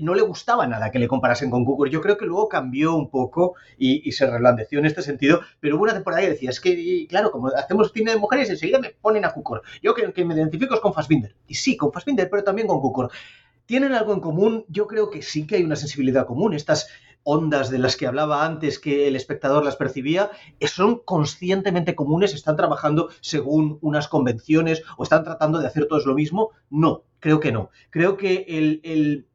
no le gustaba nada que le comparasen con Cukor. Yo creo que luego cambió un poco y, y se reblandeció en este sentido, pero hubo una temporada que decía, es que, claro, como hacemos cine de mujeres, enseguida me ponen a Kukor. Yo creo que me identifico con Fassbinder. Y sí, con Fassbinder, pero también con Kukor. ¿Tienen algo en común? Yo creo que sí que hay una sensibilidad común. Estas ondas de las que hablaba antes que el espectador las percibía, son conscientemente comunes, están trabajando según unas convenciones o están tratando de hacer todos lo mismo. No, creo que no. Creo que el,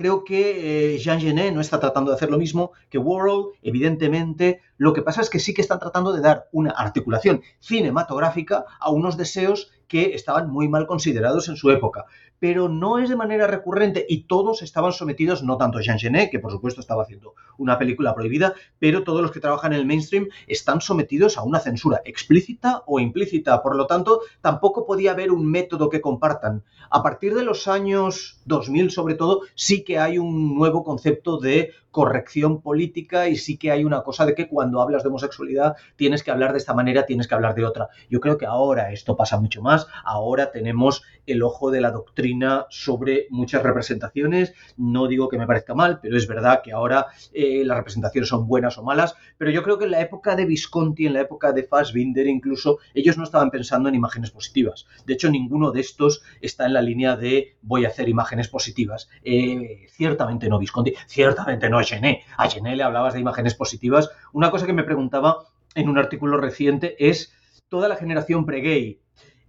creo que eh, Jean Genet no está tratando de hacer lo mismo que World, evidentemente. Lo que pasa es que sí que están tratando de dar una articulación cinematográfica a unos deseos que estaban muy mal considerados en su época. Pero no es de manera recurrente y todos estaban sometidos, no tanto Jean Genet, que por supuesto estaba haciendo una película prohibida, pero todos los que trabajan en el mainstream están sometidos a una censura explícita o implícita. Por lo tanto, tampoco podía haber un método que compartan. A partir de los años 2000, sobre todo, sí que hay un nuevo concepto de corrección política y sí que hay una cosa de que cuando hablas de homosexualidad tienes que hablar de esta manera, tienes que hablar de otra. Yo creo que ahora esto pasa mucho más, ahora tenemos el ojo de la doctrina sobre muchas representaciones, no digo que me parezca mal, pero es verdad que ahora eh, las representaciones son buenas o malas, pero yo creo que en la época de Visconti, en la época de Fassbinder incluso, ellos no estaban pensando en imágenes positivas. De hecho, ninguno de estos está en la línea de voy a hacer imágenes positivas. Eh, ciertamente no Visconti, ciertamente no a Genet. A Genet le hablabas de imágenes positivas. Una cosa que me preguntaba en un artículo reciente es toda la generación pre-gay.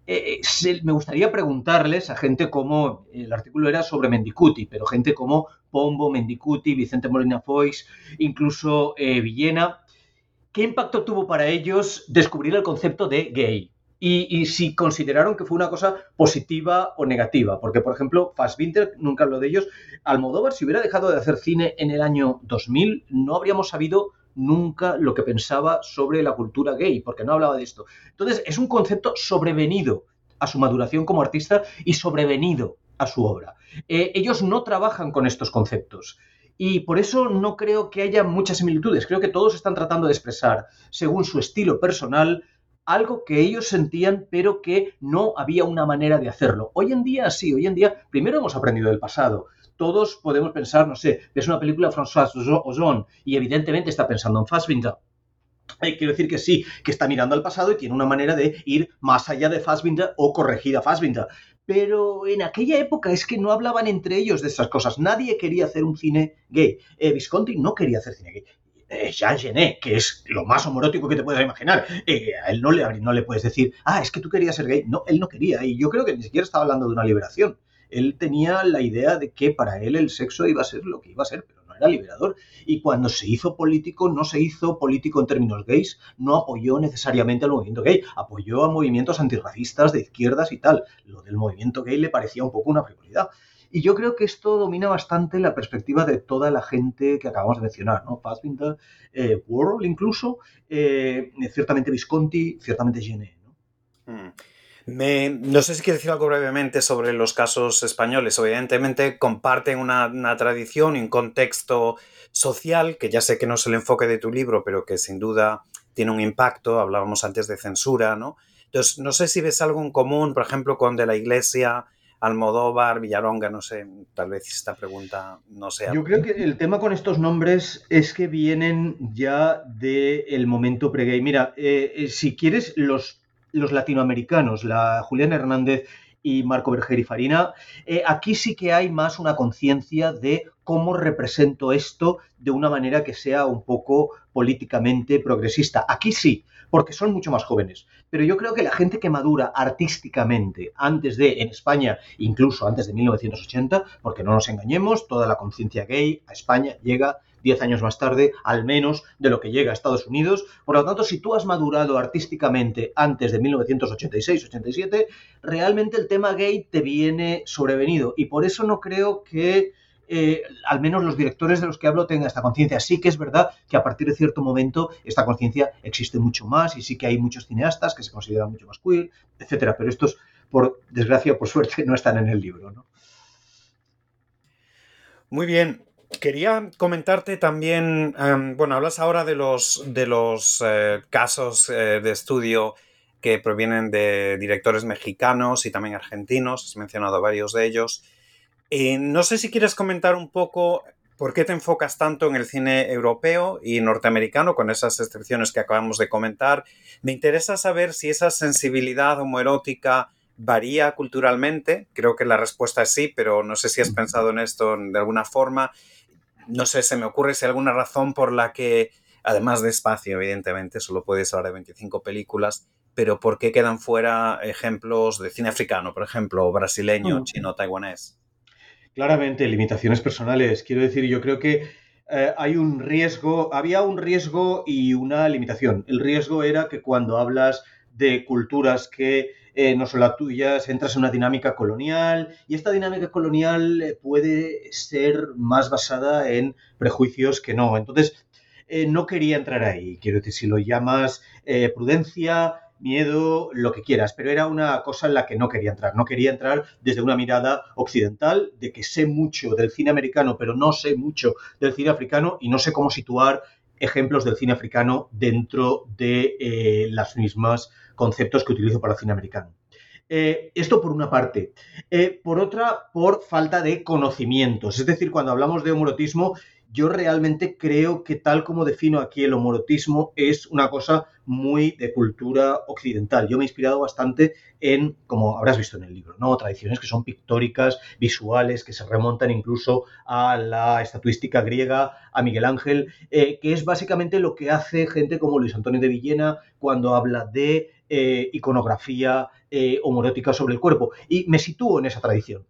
Eh, eh, me gustaría preguntarles a gente como, el artículo era sobre Mendicuti, pero gente como Pombo, Mendicuti, Vicente Molina Foix, incluso eh, Villena, ¿qué impacto tuvo para ellos descubrir el concepto de gay? y, si consideraron que fue una cosa positiva o negativa. Porque, por ejemplo, Fassbinder, nunca hablo de ellos, Almodóvar, si hubiera dejado de hacer cine en el año 2000, no habríamos sabido nunca lo que pensaba sobre la cultura gay, porque no hablaba de esto. Entonces, es un concepto sobrevenido a su maduración como artista y sobrevenido a su obra. Eh, ellos no trabajan con estos conceptos. Y por eso no creo que haya muchas similitudes. Creo que todos están tratando de expresar, según su estilo personal, algo que ellos sentían, pero que no había una manera de hacerlo. Hoy en día sí, hoy en día primero hemos aprendido del pasado. Todos podemos pensar, no sé, es una película de François Ozon y evidentemente está pensando en Fassbinder. Eh, quiero decir que sí, que está mirando al pasado y tiene una manera de ir más allá de Fassbinder o corregida Fassbinder. pero en aquella época es que no hablaban entre ellos de esas cosas. Nadie quería hacer un cine gay. Eh, Visconti no quería hacer cine gay. Eh, Jean Genet, que es lo más homorótico que te puedas imaginar, eh, a él no le, no le puedes decir, ah, es que tú querías ser gay. No, él no quería. Y yo creo que ni siquiera estaba hablando de una liberación. Él tenía la idea de que para él el sexo iba a ser lo que iba a ser, pero no era liberador. Y cuando se hizo político, no se hizo político en términos gays, no apoyó necesariamente al movimiento gay, apoyó a movimientos antirracistas de izquierdas y tal. Lo del movimiento gay le parecía un poco una frivolidad. Y yo creo que esto domina bastante la perspectiva de toda la gente que acabamos de mencionar, ¿no? Fassbinder, eh, Worrell incluso, eh, ciertamente Visconti, ciertamente Genet, ¿no? Mm. Me, no sé si quieres decir algo brevemente sobre los casos españoles. Evidentemente comparten una, tradición y un contexto social, que ya sé que no es el enfoque de tu libro, pero que sin duda tiene un impacto. Hablábamos antes de censura, ¿no? Entonces, no sé si ves algo en común, por ejemplo, con de la Iglesia, Almodóvar, Villaronga, no sé, tal vez esta pregunta no sea. Yo creo que el tema con estos nombres es que vienen ya del momento pre-gay. Mira, eh, eh, si quieres, los, los latinoamericanos, la Julián Hernández y Marco Berger Farina, eh, aquí sí que hay más una conciencia de cómo represento esto de una manera que sea un poco políticamente progresista. Aquí sí, porque son mucho más jóvenes. Pero yo creo que la gente que madura artísticamente antes de, en España, incluso antes de 1980, porque no nos engañemos, toda la conciencia gay a España llega 10 años más tarde, al menos de lo que llega a Estados Unidos. Por lo tanto, si tú has madurado artísticamente antes de 1986-87, realmente el tema gay te viene sobrevenido. Y por eso no creo que eh, al menos los directores de los que hablo tengan esta conciencia. Sí que es verdad que a partir de cierto momento esta conciencia existe mucho más y sí que hay muchos cineastas que se consideran mucho más queer, etcétera, pero estos, por desgracia o por suerte, no están en el libro. ¿no? Muy bien. Quería comentarte también, um, bueno, hablas ahora de los, de los eh, casos eh, de estudio que provienen de directores mexicanos y también argentinos, has mencionado varios de ellos. Eh, no sé si quieres comentar un poco por qué te enfocas tanto en el cine europeo y norteamericano, con esas excepciones que acabamos de comentar. Me interesa saber si esa sensibilidad homoerótica varía culturalmente. Creo que la respuesta es sí, pero no sé si has pensado en esto de alguna forma. No sé, se me ocurre si hay alguna razón por la que, además de espacio, evidentemente, solo puedes hablar de 25 películas, pero ¿por qué quedan fuera ejemplos de cine africano, por ejemplo, brasileño, mm. chino, taiwanés? Claramente, limitaciones personales. Quiero decir, yo creo que eh, hay un riesgo, había un riesgo y una limitación. El riesgo era que cuando hablas de culturas que eh, no son las tuyas, entras en una dinámica colonial y esta dinámica colonial eh, puede ser más basada en prejuicios que no. Entonces, no quería entrar ahí. Quiero decir, si lo llamas prudencia, miedo, lo que quieras, pero era una cosa en la que no quería entrar. No quería entrar desde una mirada occidental, de que sé mucho del cine americano, pero no sé mucho del cine africano y no sé cómo situar ejemplos del cine africano dentro de eh, las mismas conceptos que utilizo para el cine americano. Eh, esto por una parte. Eh, por otra, por falta de conocimientos. Es decir, cuando hablamos de homorotismo, yo realmente creo que tal como defino aquí el homorotismo es una cosa muy de cultura occidental. Yo me he inspirado bastante en, como habrás visto en el libro, ¿no? tradiciones que son pictóricas, visuales, que se remontan incluso a la estatuística griega, a Miguel Ángel, eh, que es básicamente lo que hace gente como Luis Antonio de Villena cuando habla de eh, iconografía eh, homorótica sobre el cuerpo. Y me sitúo en esa tradición.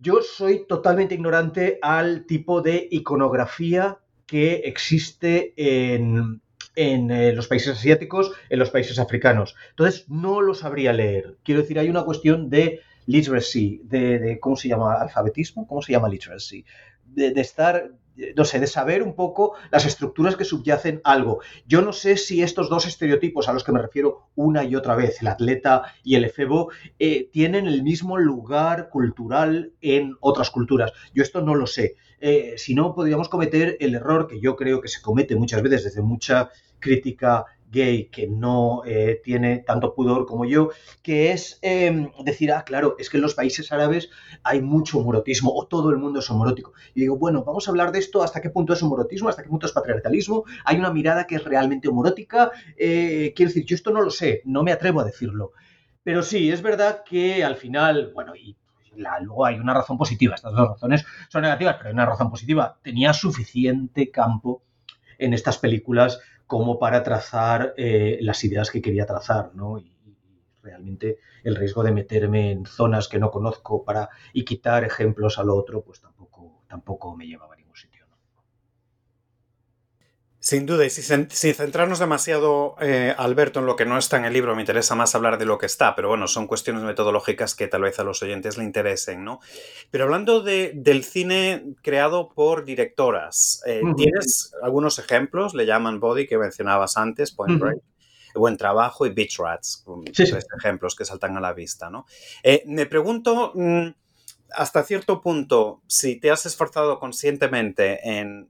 Yo soy totalmente ignorante al tipo de iconografía que existe en, eh, los países asiáticos, en los países africanos. Entonces, no lo sabría leer. Quiero decir, hay una cuestión de literacy, de, ¿cómo se llama? ¿Alfabetismo? ¿Cómo se llama literacy? de, estar no sé, de saber un poco las estructuras que subyacen algo. Yo no sé si estos dos estereotipos a los que me refiero una y otra vez, el atleta y el efebo, eh, tienen el mismo lugar cultural en otras culturas. Yo esto no lo sé. Eh, si no, podríamos cometer el error que yo creo que se comete muchas veces desde mucha crítica gay que no eh, tiene tanto pudor como yo, que es em, decir, ah, claro, es que en los países árabes hay mucho homorotismo o todo el mundo es homorótico. Y digo, bueno, vamos a hablar de esto, hasta qué punto es homorotismo, hasta qué punto es patriarcalismo, hay una mirada que es realmente homorótica. Eh, quiero decir, yo esto no lo sé, no me atrevo a decirlo. Pero sí, es verdad que al final, bueno, y luego hay una razón positiva, estas dos razones son negativas, pero hay una razón positiva. Tenía suficiente campo en estas películas como para trazar eh, las ideas que quería trazar, ¿no? Y, realmente el riesgo de meterme en zonas que no conozco para y quitar ejemplos al otro, pues tampoco, tampoco me llevaba. Sin duda, y sin, centrarnos demasiado, eh, Alberto, en lo que no está en el libro, me interesa más hablar de lo que está, pero bueno, son cuestiones metodológicas que tal vez a los oyentes le interesen, ¿no? Pero hablando de, del cine creado por directoras, eh, ¿tienes algunos ejemplos? Le llaman Body, que mencionabas antes, Point Break. Buen Trabajo y Beach Rats, tres ejemplos que saltan a la vista, ¿no? Eh, me pregunto, mm, hasta cierto punto, si te has esforzado conscientemente en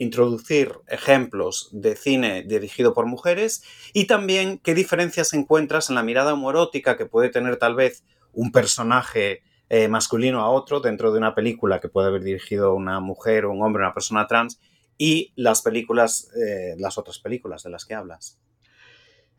introducir ejemplos de cine dirigido por mujeres y también qué diferencias encuentras en la mirada homoerótica que puede tener tal vez un personaje eh, masculino a otro dentro de una película que puede haber dirigido una mujer un hombre, una persona trans y las películas, eh, las otras películas de las que hablas.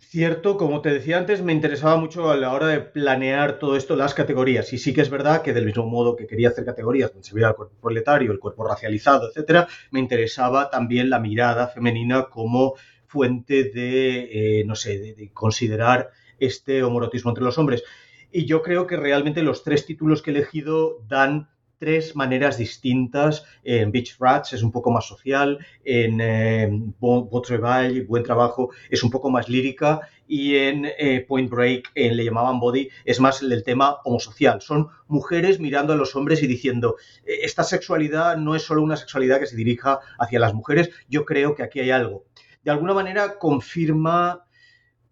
Cierto, como te decía antes, me interesaba mucho a la hora de planear todo esto las categorías. Y sí que es verdad que del mismo modo que quería hacer categorías donde se veía el cuerpo proletario, el cuerpo racializado, etcétera, me interesaba también la mirada femenina como fuente de, eh, no sé, de, considerar este homorotismo entre los hombres. Y yo creo que realmente los tres títulos que he elegido dan tres maneras distintas. En Beach Rats es un poco más social, en eh, Buen Trabajo, es un poco más lírica y en eh, Point Break, en Le llamaban Body, es más el tema homosocial. Son mujeres mirando a los hombres y diciendo, eh, esta sexualidad no es solo una sexualidad que se dirija hacia las mujeres, yo creo que aquí hay algo. De alguna manera confirma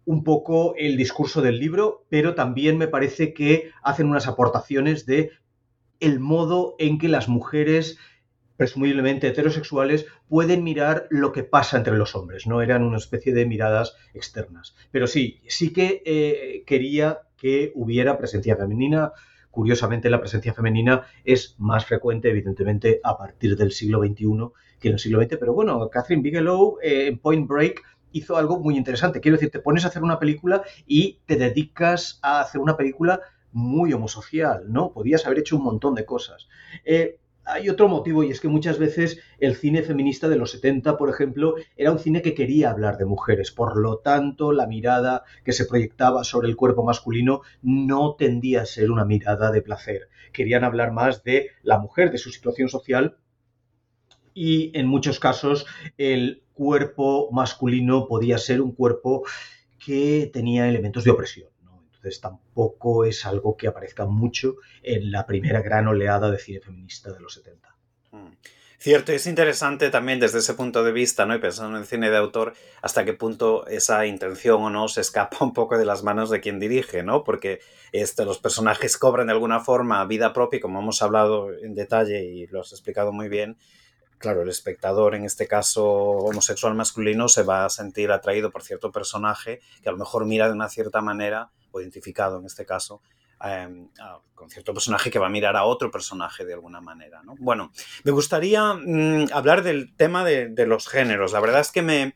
un poco el discurso del libro, pero también me parece que hacen unas aportaciones de el modo en que las mujeres presumiblemente heterosexuales, pueden mirar lo que pasa entre los hombres, no eran una especie de miradas externas. Pero sí, sí que eh, quería que hubiera presencia femenina. Curiosamente, la presencia femenina es más frecuente, evidentemente, a partir del siglo XXI que en el siglo XX. Pero bueno, Catherine Bigelow eh, en Point Break hizo algo muy interesante. Quiero decir, te pones a hacer una película y te dedicas a hacer una película muy homosocial, ¿no? Podías haber hecho un montón de cosas. Eh, hay otro motivo y es que muchas veces el cine feminista de los 70, por ejemplo, era un cine que quería hablar de mujeres. Por lo tanto, la mirada que se proyectaba sobre el cuerpo masculino no tendía a ser una mirada de placer. Querían hablar más de la mujer, de su situación social y en muchos casos el cuerpo masculino podía ser un cuerpo que tenía elementos de opresión. Entonces tampoco es algo que aparezca mucho en la primera gran oleada de cine feminista de los 70. Mm. Cierto, es interesante también desde ese punto de vista, ¿no? Y pensando en cine de autor, hasta qué punto esa intención o no se escapa un poco de las manos de quien dirige, ¿no? Porque este, los personajes cobran de alguna forma vida propia, como hemos hablado en detalle y lo has explicado muy bien, claro, el espectador, en este caso homosexual masculino, se va a sentir atraído por cierto personaje que a lo mejor mira de una cierta manera o identificado en este caso, em, con cierto personaje que va a mirar a otro personaje de alguna manera. ¿no? Bueno, me gustaría mm, hablar del tema de, los géneros. La verdad es que me,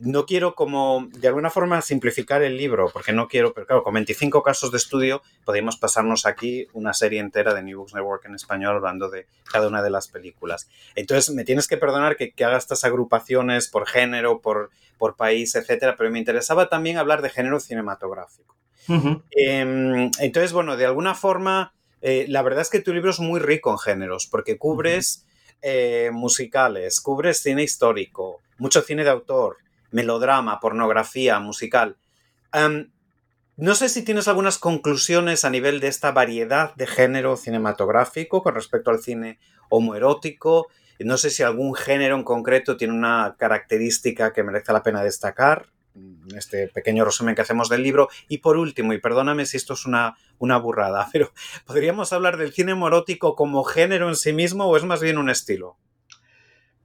no quiero como de alguna forma simplificar el libro, porque no quiero, pero claro, con 25 casos de estudio podríamos pasarnos aquí una serie entera de New Books Network en español hablando de cada una de las películas. Entonces, me tienes que perdonar que, que haga estas agrupaciones por género, por país, etcétera, pero me interesaba también hablar de género cinematográfico. Em, entonces, bueno, de alguna forma, eh, la verdad es que tu libro es muy rico en géneros, porque cubres eh, musicales, cubres cine histórico, mucho cine de autor, melodrama, pornografía, musical. Em, no sé si tienes algunas conclusiones a nivel de esta variedad de género cinematográfico con respecto al cine homoerótico. No sé si algún género en concreto tiene una característica que merece la pena destacar este pequeño resumen que hacemos del libro. Y por último, y perdóname si esto es una, una burrada, pero ¿podríamos hablar del cine morótico como género en sí mismo o es más bien un estilo?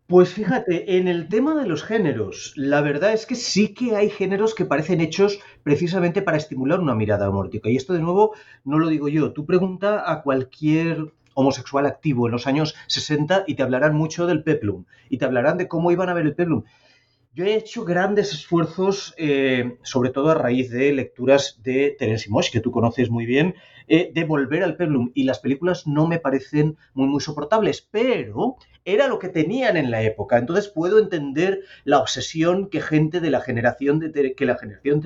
Pues fíjate, en el tema de los géneros, la verdad es que sí que hay géneros que parecen hechos precisamente para estimular una mirada homórica. Y esto de nuevo no lo digo yo. Tú pregunta a cualquier homosexual activo en los años 60 y te hablarán mucho del peplum y te hablarán de cómo iban a ver el peplum. Yo he hecho grandes esfuerzos, eh, sobre todo a raíz de lecturas de Terence Mosch, que tú conoces muy bien, eh, de volver al Peplum. Y las películas no me parecen muy, muy soportables, pero era lo que tenían en la época. Entonces puedo entender la obsesión que gente de la generación de que la generación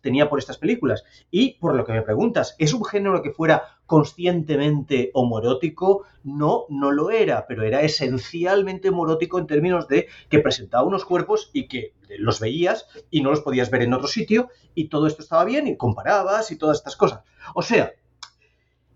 tenía por estas películas. Y por lo que me preguntas, ¿es un género que fuera conscientemente homoerótico? No, no lo era, pero era esencialmente homoerótico en términos de que presentaba unos cuerpos y que los veías y no los podías ver en otro sitio y todo esto estaba bien y comparabas y todas estas cosas. O sea,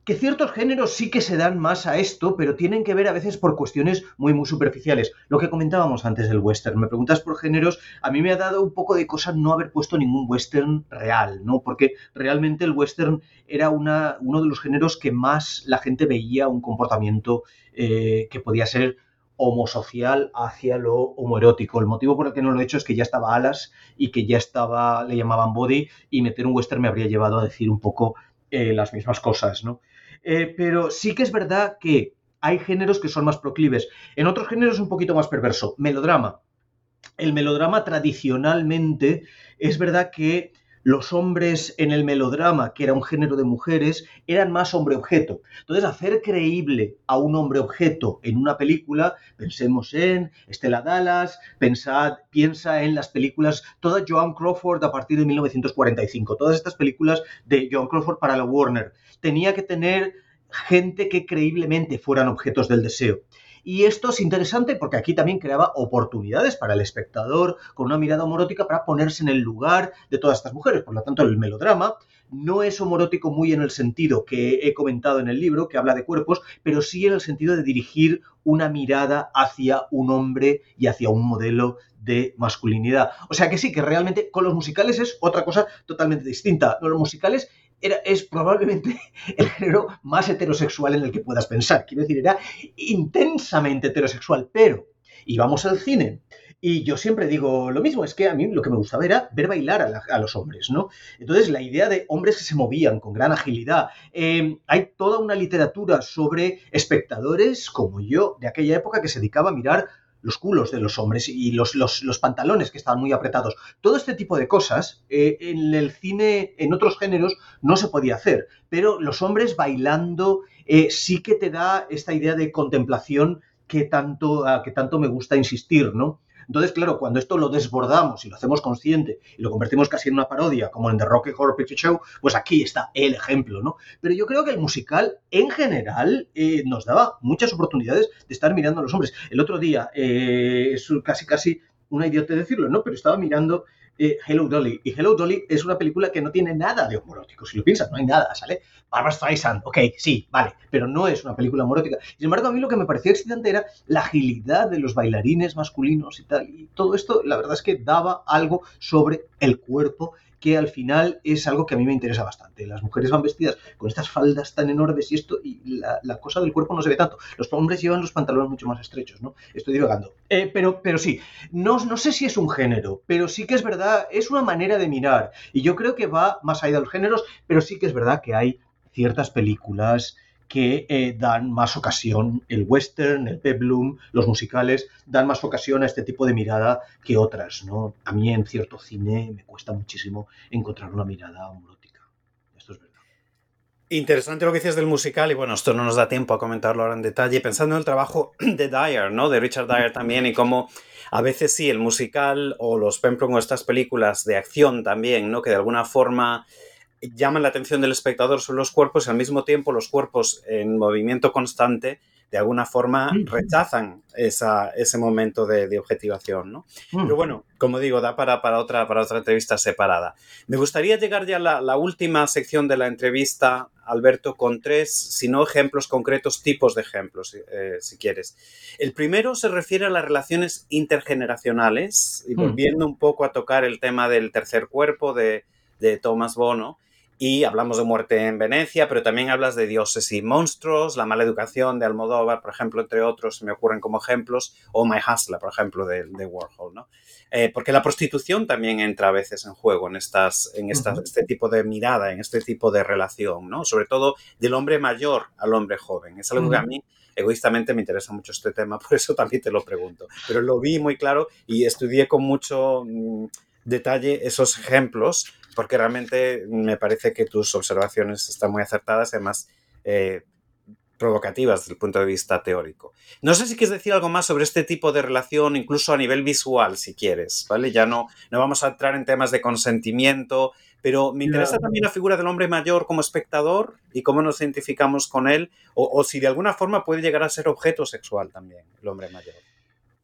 que ciertos géneros sí que se dan más a esto, pero tienen que ver a veces por cuestiones muy, muy superficiales. Lo que comentábamos antes del western. Me preguntas por géneros, a mí me ha dado un poco de cosa no haber puesto ningún western real, ¿no? Porque realmente el western era una, uno de los géneros que más la gente veía un comportamiento eh, que podía ser homosocial hacia lo homoerótico. El motivo por el que no lo he hecho es que ya estaba Alas y que ya estaba, le llamaban Body, y meter un western me habría llevado a decir un poco eh, las mismas cosas, ¿no? Eh, pero sí que es verdad que hay géneros que son más proclives. En otros géneros es un poquito más perverso. Melodrama. El melodrama tradicionalmente es verdad que los hombres en el melodrama, que era un género de mujeres, eran más hombre-objeto. Entonces, hacer creíble a un hombre-objeto en una película, pensemos en Estela Dallas, pensad, piensa en las películas, toda Joan Crawford a partir de 1945, todas estas películas de Joan Crawford para la Warner, tenía que tener gente que creíblemente fueran objetos del deseo. Y esto es interesante porque aquí también creaba oportunidades para el espectador con una mirada homorótica para ponerse en el lugar de todas estas mujeres. Por lo tanto, el melodrama no es homorótico muy en el sentido que he comentado en el libro, que habla de cuerpos, pero sí en el sentido de dirigir una mirada hacia un hombre y hacia un modelo de masculinidad. O sea que sí, que realmente con los musicales es otra cosa totalmente distinta. Los musicales es probablemente el género más heterosexual en el que puedas pensar. Quiero decir, era intensamente heterosexual, pero íbamos al cine. Y yo siempre digo lo mismo, es que a mí lo que me gustaba era ver bailar a, los hombres, ¿no? Entonces, la idea de hombres que se movían con gran agilidad. Eh, hay toda una literatura sobre espectadores como yo de aquella época que se dedicaba a mirar los culos de los hombres y los, los, pantalones que estaban muy apretados. Todo este tipo de cosas eh, en el cine, en otros géneros, no se podía hacer. Pero los hombres bailando eh, sí que te da esta idea de contemplación que tanto, que tanto me gusta insistir, ¿no? Entonces, claro, cuando esto lo desbordamos y lo hacemos consciente y lo convertimos casi en una parodia, como en The Rocky Horror Picture Show, pues aquí está el ejemplo, ¿no? Pero yo creo que el musical, en general, eh, nos daba muchas oportunidades de estar mirando a los hombres. El otro día, eh, es casi, casi una idiota decirlo, ¿no? Pero estaba mirando eh, Hello Dolly. Y Hello Dolly es una película que no tiene nada de homorótico. Si lo piensas, no hay nada, ¿sale? Barbara Streisand, ok, sí, vale, pero no es una película homorótica. Sin embargo, a mí lo que me parecía excitante era la agilidad de los bailarines masculinos y tal. Y todo esto, la verdad es que daba algo sobre el cuerpo que al final es algo que a mí me interesa bastante. Las mujeres van vestidas con estas faldas tan enormes y esto, y la, cosa del cuerpo no se ve tanto. Los hombres llevan los pantalones mucho más estrechos, ¿no? Estoy divagando. Eh, pero, pero sí, no, no sé si es un género, pero sí que es verdad, es una manera de mirar. Y yo creo que va más allá de los géneros, pero sí que es verdad que hay ciertas películas que eh, dan más ocasión, el western, el peplum, los musicales, dan más ocasión a este tipo de mirada que otras, ¿no? A mí en cierto cine me cuesta muchísimo encontrar una mirada homorótica. Esto es verdad. Interesante lo que dices del musical y bueno, esto no nos da tiempo a comentarlo ahora en detalle, pensando en el trabajo de Dyer, ¿no? De Richard Dyer también y cómo a veces sí, el musical o los peplum o estas películas de acción también, ¿no? Que de alguna forma llaman la atención del espectador son los cuerpos y al mismo tiempo los cuerpos en movimiento constante de alguna forma rechazan ese momento de, objetivación, ¿no? Pero bueno, como digo, da para, para, otra, para otra entrevista separada. Me gustaría llegar ya a la, última sección de la entrevista, Alberto, con tres, si no ejemplos concretos, tipos de ejemplos, eh, si quieres. El primero se refiere a las relaciones intergeneracionales, y volviendo un poco a tocar el tema del tercer cuerpo de, de Thomas Bono, y hablamos de muerte en Venecia, pero también hablas de dioses y monstruos, la mala educación de Almodóvar, por ejemplo, entre otros, me ocurren como ejemplos, o My Hustler, por ejemplo, de, Warhol, ¿no? Eh, porque la prostitución también entra a veces en juego en, estas, en este tipo de mirada, en este tipo de relación, ¿no? Sobre todo del hombre mayor al hombre joven. Es algo que a mí egoístamente me interesa mucho este tema, por eso también te lo pregunto. Pero lo vi muy claro y estudié con mucho mm, detalle esos ejemplos porque realmente me parece que tus observaciones están muy acertadas, además eh, provocativas desde el punto de vista teórico. No sé si quieres decir algo más sobre este tipo de relación, incluso a nivel visual, si quieres, ¿vale? Ya no, no vamos a entrar en temas de consentimiento, pero me interesa también la figura del hombre mayor como espectador y cómo nos identificamos con él, o si de alguna forma puede llegar a ser objeto sexual también, el hombre mayor.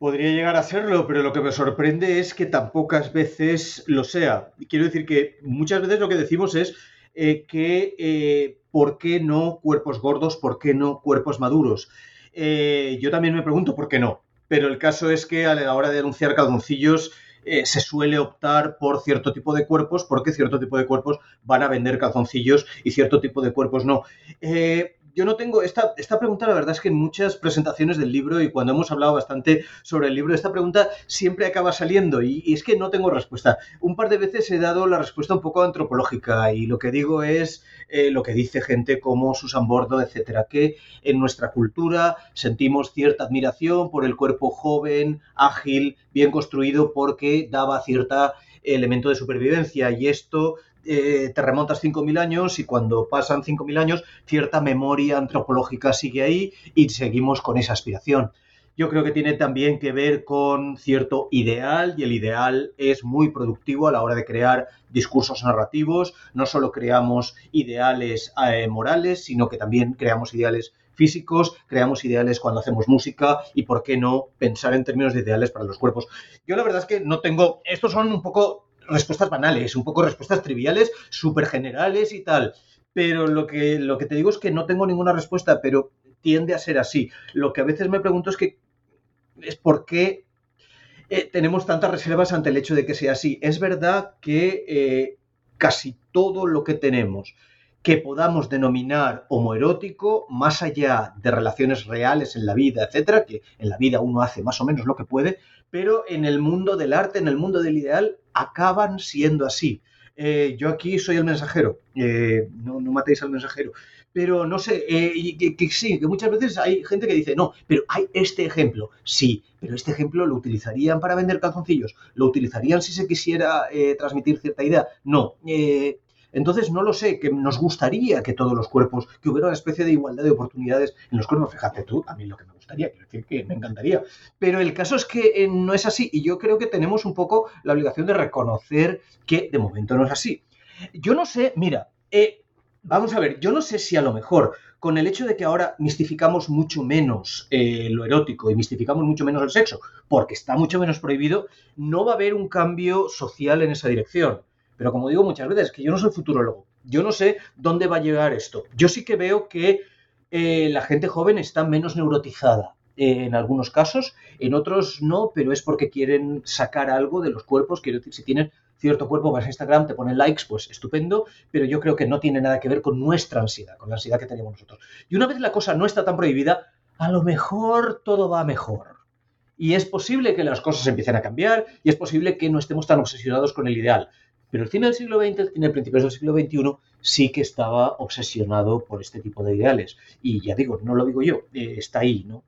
Podría llegar a serlo, pero lo que me sorprende es que tan pocas veces lo sea. Quiero decir que muchas veces lo que decimos es eh, que eh, ¿por qué no cuerpos gordos? ¿Por qué no cuerpos maduros? Eh, yo también me pregunto por qué no. Pero el caso es que a la hora de anunciar calzoncillos se suele optar por cierto tipo de cuerpos porque cierto tipo de cuerpos van a vender calzoncillos y cierto tipo de cuerpos no yo no tengo esta, pregunta, la verdad es que en muchas presentaciones del libro y cuando hemos hablado bastante sobre el libro, esta pregunta siempre acaba saliendo y, es que no tengo respuesta. Un par de veces he dado la respuesta un poco antropológica y lo que digo es eh, lo que dice gente como Susan Bordo, etcétera, que en nuestra cultura sentimos cierta admiración por el cuerpo joven, ágil, bien construido porque daba cierto elemento de supervivencia y esto eh, te remontas 5.000 años y cuando pasan 5.000 años, cierta memoria antropológica sigue ahí y seguimos con esa aspiración. Yo creo que tiene también que ver con cierto ideal y el ideal es muy productivo a la hora de crear discursos narrativos. No solo creamos ideales eh, morales, sino que también creamos ideales físicos, creamos ideales cuando hacemos música y por qué no pensar en términos de ideales para los cuerpos. Yo la verdad es que no tengo, estos son un poco respuestas banales, un poco respuestas triviales, súper generales y tal. Pero lo que, lo que te digo es que no tengo ninguna respuesta, pero tiende a ser así. Lo que a veces me pregunto es que es por qué eh, tenemos tantas reservas ante el hecho de que sea así. Es verdad que eh, casi todo lo que tenemos que podamos denominar homoerótico, más allá de relaciones reales en la vida, etcétera, que en la vida uno hace más o menos lo que puede, pero en el mundo del arte, en el mundo del ideal, acaban siendo así. Eh, yo aquí soy el mensajero, eh, no, matéis al mensajero, pero no sé, eh, que, sí, que muchas veces hay gente que dice, no, pero hay este ejemplo, sí, pero este ejemplo lo utilizarían para vender calzoncillos, lo utilizarían si se quisiera transmitir cierta idea, no, entonces, no lo sé, que nos gustaría que todos los cuerpos, que hubiera una especie de igualdad de oportunidades en los cuerpos, fíjate tú, a mí lo que me gustaría, quiero decir que me encantaría. Pero el caso es que eh, no es así y yo creo que tenemos un poco la obligación de reconocer que de momento no es así. Yo no sé, mira, eh, vamos a ver, yo no sé si a lo mejor con el hecho de que ahora mistificamos mucho menos eh, lo erótico y mistificamos mucho menos el sexo, porque está mucho menos prohibido, no va a haber un cambio social en esa dirección. Pero como digo muchas veces, que yo no soy futurólogo, yo no sé dónde va a llegar esto. Yo sí que veo que eh, la gente joven está menos neurotizada eh, en algunos casos, en otros no, pero es porque quieren sacar algo de los cuerpos. Quiero decir, si tienes cierto cuerpo, vas a Instagram, te ponen likes, pues estupendo, pero yo creo que no tiene nada que ver con nuestra ansiedad, con la ansiedad que tenemos nosotros. Y una vez la cosa no está tan prohibida, a lo mejor todo va mejor. Y es posible que las cosas empiecen a cambiar y es posible que no estemos tan obsesionados con el ideal. Pero el cine del siglo XX, el cine de principios del siglo XXI, sí que estaba obsesionado por este tipo de ideales. Y ya digo, no lo digo yo, eh, está ahí, ¿no?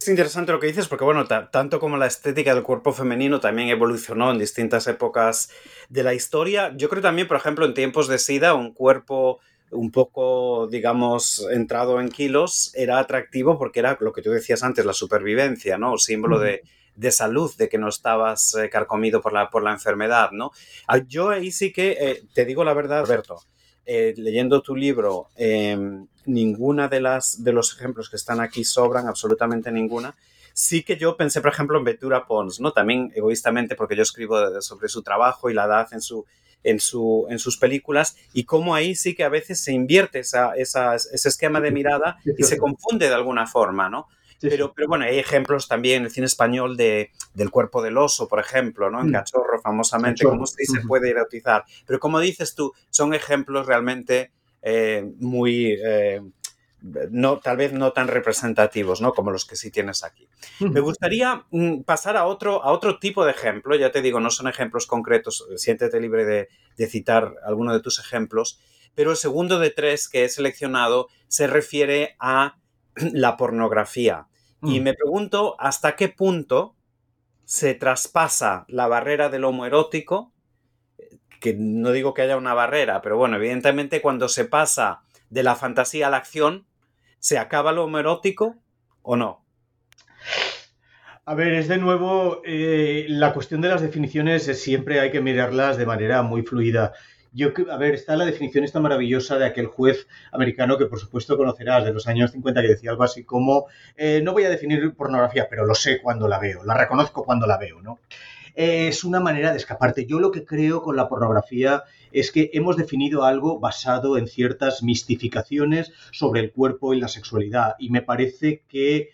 Es interesante lo que dices porque, bueno, tanto como la estética del cuerpo femenino también evolucionó en distintas épocas de la historia. Yo creo también, por ejemplo, en tiempos de SIDA, un cuerpo un poco, digamos, entrado en kilos era atractivo porque era lo que tú decías antes, la supervivencia, ¿no? símbolo de, de salud, de que no estabas eh, carcomido por la, por la enfermedad, ¿no? Ah, yo ahí sí que, eh, te digo la verdad, Alberto, eh, leyendo tu libro, em, ninguna de, las, de los ejemplos que están aquí sobran, absolutamente ninguna. Sí que yo pensé, por ejemplo, en Ventura Pons, ¿no? También egoístamente porque yo escribo sobre su trabajo y la edad en su, en, su, en sus películas y cómo ahí sí que a veces se invierte esa, ese esquema de mirada y se confunde de alguna forma, ¿no? Pero, pero bueno, hay ejemplos también en el cine español de, del cuerpo del oso, por ejemplo, ¿no? En mm. Cachorro, famosamente, como se puede erotizar. Pero como dices tú, son ejemplos realmente eh, muy... Eh, no, tal vez no tan representativos, ¿no? Como los que sí tienes aquí. Me gustaría mm, pasar a otro, a otro tipo de ejemplo. Ya te digo, no son ejemplos concretos. Siéntete libre de, de citar alguno de tus ejemplos. Pero el segundo de tres que he seleccionado se refiere a la pornografía. Y mm. me pregunto hasta qué punto se traspasa la barrera del homoerótico, que no digo que haya una barrera, pero bueno, evidentemente cuando se pasa de la fantasía a la acción, ¿se acaba lo homoerótico o no? A ver, es de nuevo, eh, la cuestión de las definiciones siempre hay que mirarlas de manera muy fluida. Yo, a ver, está la definición esta maravillosa de aquel juez americano que por supuesto conocerás de los años 50 que decía algo así como, eh, no voy a definir pornografía, pero lo sé cuando la veo, la reconozco cuando la veo, ¿no? es una manera de escaparte. Yo lo que creo con la pornografía es que hemos definido algo basado en ciertas mistificaciones sobre el cuerpo y la sexualidad y me parece que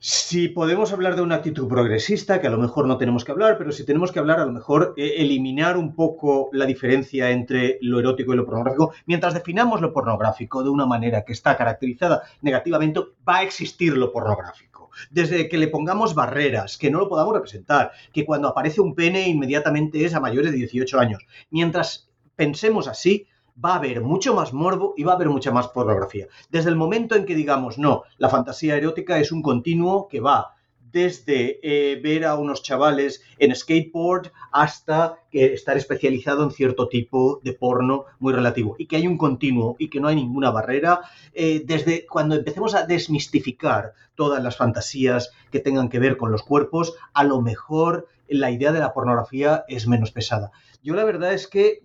si podemos hablar de una actitud progresista, que a lo mejor no tenemos que hablar, pero si tenemos que hablar, a lo mejor eh, eliminar un poco la diferencia entre lo erótico y lo pornográfico, mientras definamos lo pornográfico de una manera que está caracterizada negativamente, va a existir lo pornográfico. Desde que le pongamos barreras, que no lo podamos representar, que cuando aparece un pene inmediatamente es a mayores de 18 años. Mientras pensemos así, va a haber mucho más morbo y va a haber mucha más pornografía. Desde el momento en que digamos, no, la fantasía erótica es un continuo que va desde eh, ver a unos chavales en skateboard hasta estar especializado en cierto tipo de porno muy relativo y que hay un continuo y que no hay ninguna barrera, eh, desde cuando empecemos a desmistificar todas las fantasías que tengan que ver con los cuerpos, a lo mejor la idea de la pornografía es menos pesada. Yo la verdad es que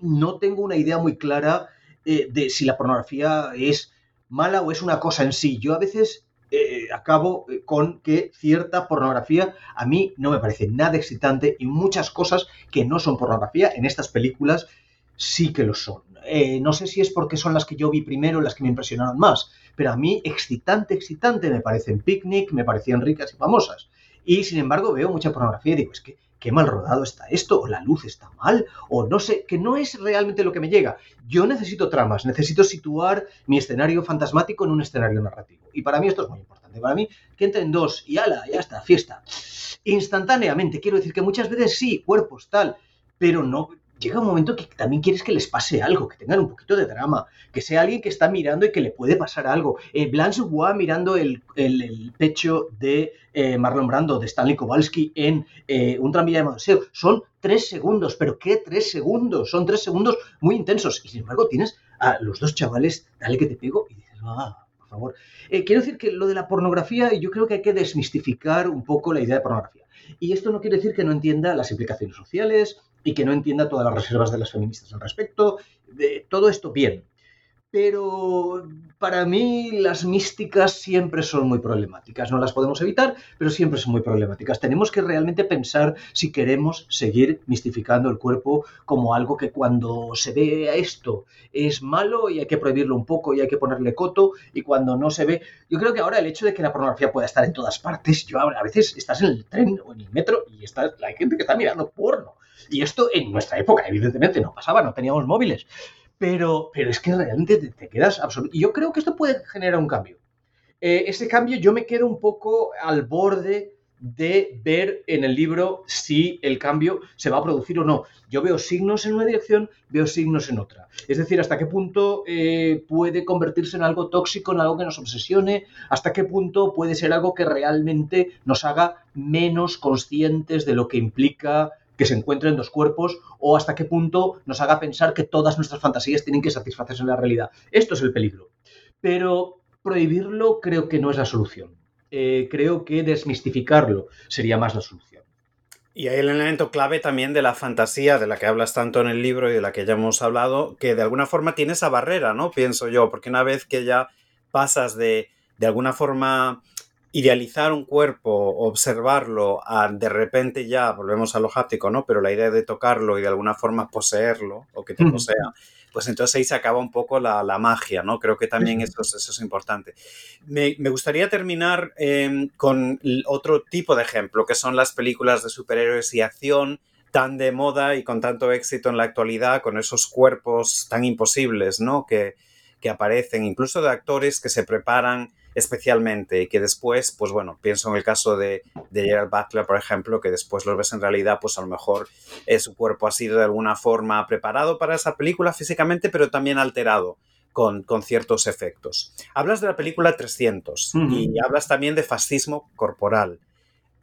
no tengo una idea muy clara eh, de si la pornografía es mala o es una cosa en sí. Yo a veces eh, acabo eh, con que cierta pornografía a mí no me parece nada excitante y muchas cosas que no son pornografía en estas películas sí que lo son. no sé si es porque son las que yo vi primero, las que me impresionaron más, pero a mí excitante, excitante me parecen picnic, me parecían ricas y famosas. Y sin embargo veo mucha pornografía y digo, es que qué mal rodado está esto, o la luz está mal, o no sé, que no es realmente lo que me llega. Yo necesito tramas, necesito situar mi escenario fantasmático en un escenario narrativo. Y para mí esto es muy importante. Para mí, que entren dos y ala, ya está, fiesta. Instantáneamente, quiero decir que muchas veces sí, cuerpos, tal, pero no, llega un momento que también quieres que les pase algo, que tengan un poquito de drama, que sea alguien que está mirando y que le puede pasar algo. Eh, Blanche Bois mirando el, pecho de eh, Marlon Brando, de Stanley Kowalski en eh, Un tranvía de Modeseo. Son tres segundos, pero ¿qué tres segundos? Son tres segundos muy intensos. Y sin embargo tienes a los dos chavales, dale que te pego, y dices, ah, por favor. quiero decir que lo de la pornografía, yo creo que hay que desmistificar un poco la idea de pornografía. Y esto no quiere decir que no entienda las implicaciones sociales, y que no entienda todas las reservas de las feministas al respecto. De todo esto bien. Pero para mí las místicas siempre son muy problemáticas. No las podemos evitar, pero siempre son muy problemáticas. Tenemos que realmente pensar si queremos seguir mistificando el cuerpo como algo que cuando se ve a esto es malo y hay que prohibirlo un poco y hay que ponerle coto y cuando no se ve... Yo creo que ahora el hecho de que la pornografía pueda estar en todas partes, yo a veces estás en el tren o en el metro y está, hay gente que está mirando porno y esto en nuestra época, evidentemente, no pasaba, no teníamos móviles. Pero, pero es que realmente te, quedas absoluto. Y yo creo que esto puede generar un cambio. Eh, ese cambio yo me quedo un poco al borde de ver en el libro si el cambio se va a producir o no. Yo veo signos en una dirección, veo signos en otra. Es decir, hasta qué punto eh, puede convertirse en algo tóxico, en algo que nos obsesione, hasta qué punto puede ser algo que realmente nos haga menos conscientes de lo que implica que se encuentren dos cuerpos o hasta qué punto nos haga pensar que todas nuestras fantasías tienen que satisfacerse en la realidad. Esto es el peligro. Pero prohibirlo creo que no es la solución. Eh, creo que desmistificarlo sería más la solución. Y hay el elemento clave también de la fantasía, de la que hablas tanto en el libro y de la que ya hemos hablado, que de alguna forma tiene esa barrera, ¿no? Pienso yo, porque una vez que ya pasas de, de alguna forma, idealizar un cuerpo, observarlo, de repente ya volvemos a lo háptico, ¿no? Pero la idea de tocarlo y de alguna forma poseerlo o que te posea, pues entonces ahí se acaba un poco la, magia, ¿no? Creo que también eso, eso es importante. Me, gustaría terminar em, con otro tipo de ejemplo, que son las películas de superhéroes y acción tan de moda y con tanto éxito en la actualidad, con esos cuerpos tan imposibles, ¿no? Que, que aparecen, incluso de actores que se preparan especialmente y que después, pues bueno, pienso en el caso de, de Gerald Butler, por ejemplo, que después lo ves en realidad, pues a lo mejor eh, su cuerpo ha sido de alguna forma preparado para esa película físicamente, pero también alterado. Con, con, ciertos efectos. Hablas de la película 300 y hablas también de fascismo corporal.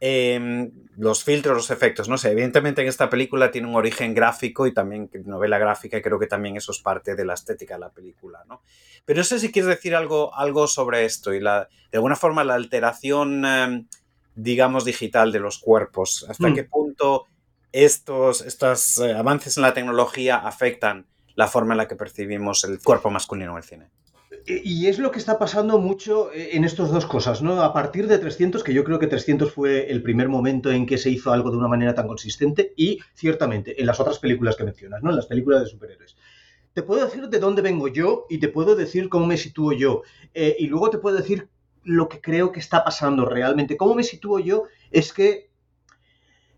Em, los filtros, los efectos, no sé, evidentemente en esta película tiene un origen gráfico y también novela gráfica y creo que también eso es parte de la estética de la película, ¿no? Pero no sé si quieres decir algo, algo sobre esto y la, de alguna forma la alteración, em, digamos, digital de los cuerpos, hasta mm. qué punto estos, estos eh, avances en la tecnología afectan la forma en la que percibimos el cuerpo masculino en el cine. Eh, y es lo que está pasando mucho eh, en estas dos cosas, ¿no? A partir de 300, que yo creo que 300 fue el primer momento en que se hizo algo de una manera tan consistente, y ciertamente en las otras películas que mencionas, ¿no? En las películas de superhéroes. Te puedo decir de dónde vengo yo y te puedo decir cómo me sitúo yo. Eh, y luego te puedo decir lo que creo que está pasando realmente. ¿Cómo me sitúo yo? Es que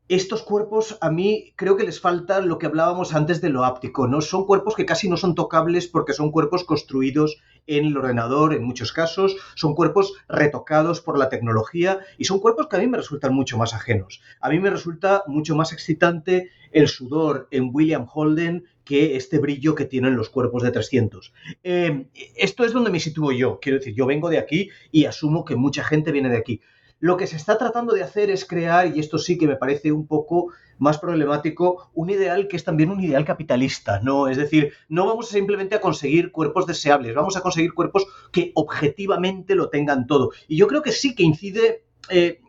estos cuerpos a mí creo que les falta lo que hablábamos antes de lo áptico, ¿no? Son cuerpos que casi no son tocables porque son cuerpos construidos en el ordenador en muchos casos, son cuerpos retocados por la tecnología y son cuerpos que a mí me resultan mucho más ajenos. A mí me resulta mucho más excitante el sudor en William Holden que este brillo que tienen los cuerpos de 300. Eh, esto es donde me sitúo yo, quiero decir, yo vengo de aquí y asumo que mucha gente viene de aquí. Lo que se está tratando de hacer es crear, y esto sí que me parece un poco más problemático, un ideal que es también un ideal capitalista, ¿no? Es decir, no vamos simplemente a conseguir cuerpos deseables, vamos a conseguir cuerpos que objetivamente lo tengan todo. Y yo creo que sí que incide... Eh,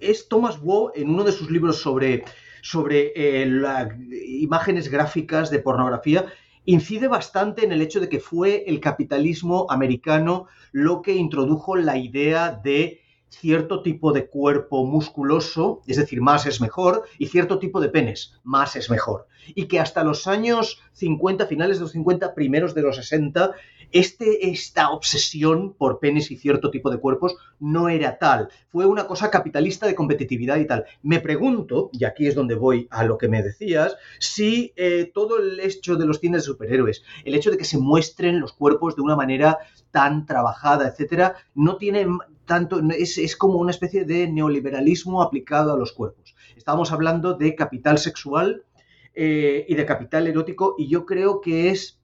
es Thomas Wu en uno de sus libros sobre, sobre eh, imágenes gráficas de pornografía, incide bastante en el hecho de que fue el capitalismo americano lo que introdujo la idea de cierto tipo de cuerpo musculoso, es decir, más es mejor, y cierto tipo de penes, más es mejor. Y que hasta los años 50, finales de los 50, primeros de los 60, este, esta obsesión por penes y cierto tipo de cuerpos no era tal. Fue una cosa capitalista de competitividad y tal. Me pregunto, y aquí es donde voy a lo que me decías, si eh, todo el hecho de los cines de superhéroes, el hecho de que se muestren los cuerpos de una manera tan trabajada, etcétera, no tiene tanto, es, como una especie de neoliberalismo aplicado a los cuerpos. Estábamos hablando de capital sexual eh, y de capital erótico, y yo creo que es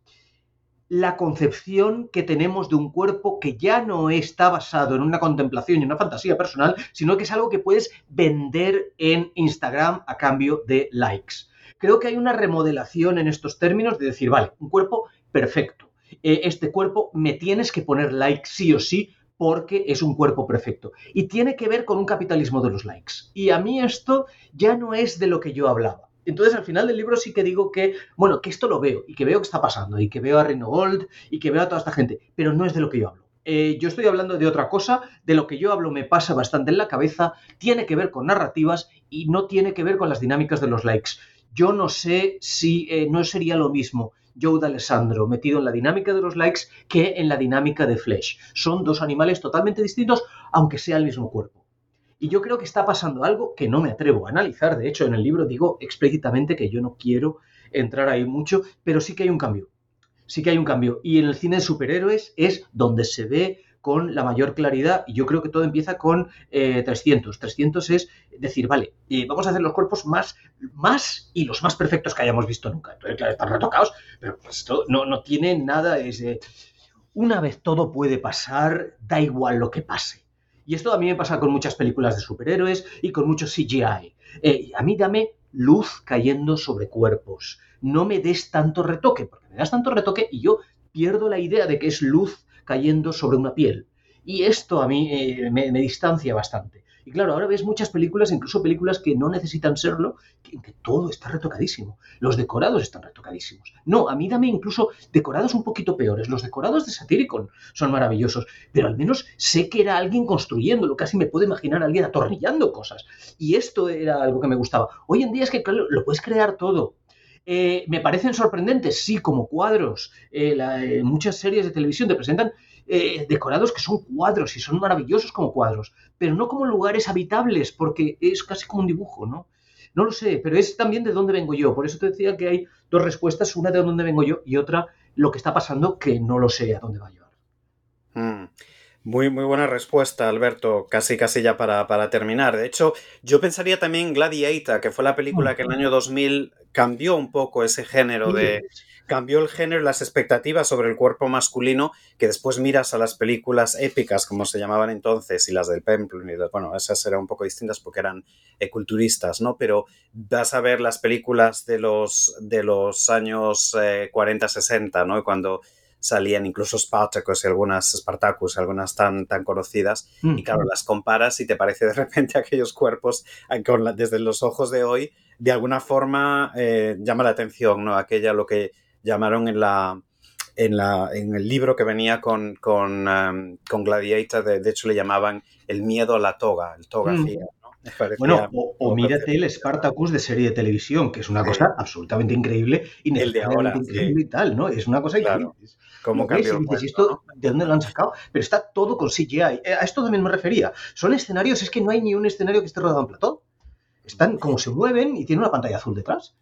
la concepción que tenemos de un cuerpo que ya no está basado en una contemplación y una fantasía personal, sino que es algo que puedes vender en Instagram a cambio de likes. Creo que hay una remodelación en estos términos de decir, vale, un cuerpo perfecto. Eh, este cuerpo me tienes que poner like sí o sí porque es un cuerpo perfecto. Y tiene que ver con un capitalismo de los likes. Y a mí esto ya no es de lo que yo hablaba. Entonces, al final del libro sí que digo que, bueno, que esto lo veo y que veo que está pasando y que veo a Reno Gold y que veo a toda esta gente, pero no es de lo que yo hablo. Eh, yo estoy hablando de otra cosa, de lo que yo hablo me pasa bastante en la cabeza, tiene que ver con narrativas y no tiene que ver con las dinámicas de los likes. Yo no sé si eh, no sería lo mismo Joe D'Alessandro metido en la dinámica de los likes que en la dinámica de Flesh. Son dos animales totalmente distintos, aunque sea el mismo cuerpo. Y yo creo que está pasando algo que no me atrevo a analizar. De hecho, en el libro digo explícitamente que yo no quiero entrar ahí mucho, pero sí que hay un cambio. Sí que hay un cambio. Y en el cine de superhéroes es donde se ve con la mayor claridad. Y yo creo que todo empieza con 300. Eh, 300 es decir, vale, eh, vamos a hacer los cuerpos más, más y los más perfectos que hayamos visto nunca. Entonces, claro, están retocados, pero pues esto no, no tiene nada. Es, una vez todo puede pasar, da igual lo que pase. Y esto a mí me pasa con muchas películas de superhéroes y con muchos CGI. Eh, a mí dame luz cayendo sobre cuerpos. No me des tanto retoque, porque me das tanto retoque y yo pierdo la idea de que es luz cayendo sobre una piel. Y esto a mí eh, me, distancia bastante. Y claro, ahora ves muchas películas, incluso películas que no necesitan serlo, en que todo está retocadísimo. Los decorados están retocadísimos. No, a mí dame incluso decorados un poquito peores. Los decorados de Satyricon son maravillosos, pero al menos sé que era alguien construyéndolo. Casi me puedo imaginar a alguien atornillando cosas. Y esto era algo que me gustaba. Hoy en día es que, claro, lo puedes crear todo. Eh, me parecen sorprendentes, sí, como cuadros. Eh, eh, muchas series de televisión te presentan decorados que son cuadros y son maravillosos como cuadros, pero no como lugares habitables, porque es casi como un dibujo, ¿no? No lo sé, pero es también de dónde vengo yo. Por eso te decía que hay dos respuestas, una de dónde vengo yo y otra lo que está pasando que no lo sé a dónde va a llevar. Mm. Muy, muy buena respuesta, Alberto. Casi, casi ya para, para, terminar. De hecho, yo pensaría también Gladiator, que fue la película que en el año 2000 cambió un poco ese género de... Cambió el género y las expectativas sobre el cuerpo masculino, que después miras a las películas épicas, como se llamaban entonces, y las del Pemplon, y bueno, esas eran un poco distintas porque eran eh, culturistas, ¿no? Pero vas a ver las películas de los, de los años 40-60, eh, ¿no? Cuando salían incluso Spartacus y algunas Spartacus, algunas tan, tan conocidas, y claro, las comparas y te parece de repente aquellos cuerpos eh, desde los ojos de hoy, de alguna forma eh, llama la atención, ¿no? Aquella lo que llamaron en la, en, la, en el libro que venía con, con, um, con Gladiator, de, hecho le llamaban el miedo a la toga, el toga mm. Bueno, o, mírate el Spartacus de serie de televisión, que es una cosa absolutamente increíble y el de ahora, increíble y tal, ¿no? Es una cosa increíble. ¿Cómo cambió? ¿De dónde lo han sacado? Pero está todo con CGI. Eh, a esto también me refería. Son escenarios, es que no hay ni un escenario que esté rodado en plató. Están como se mueven y tiene una pantalla azul detrás.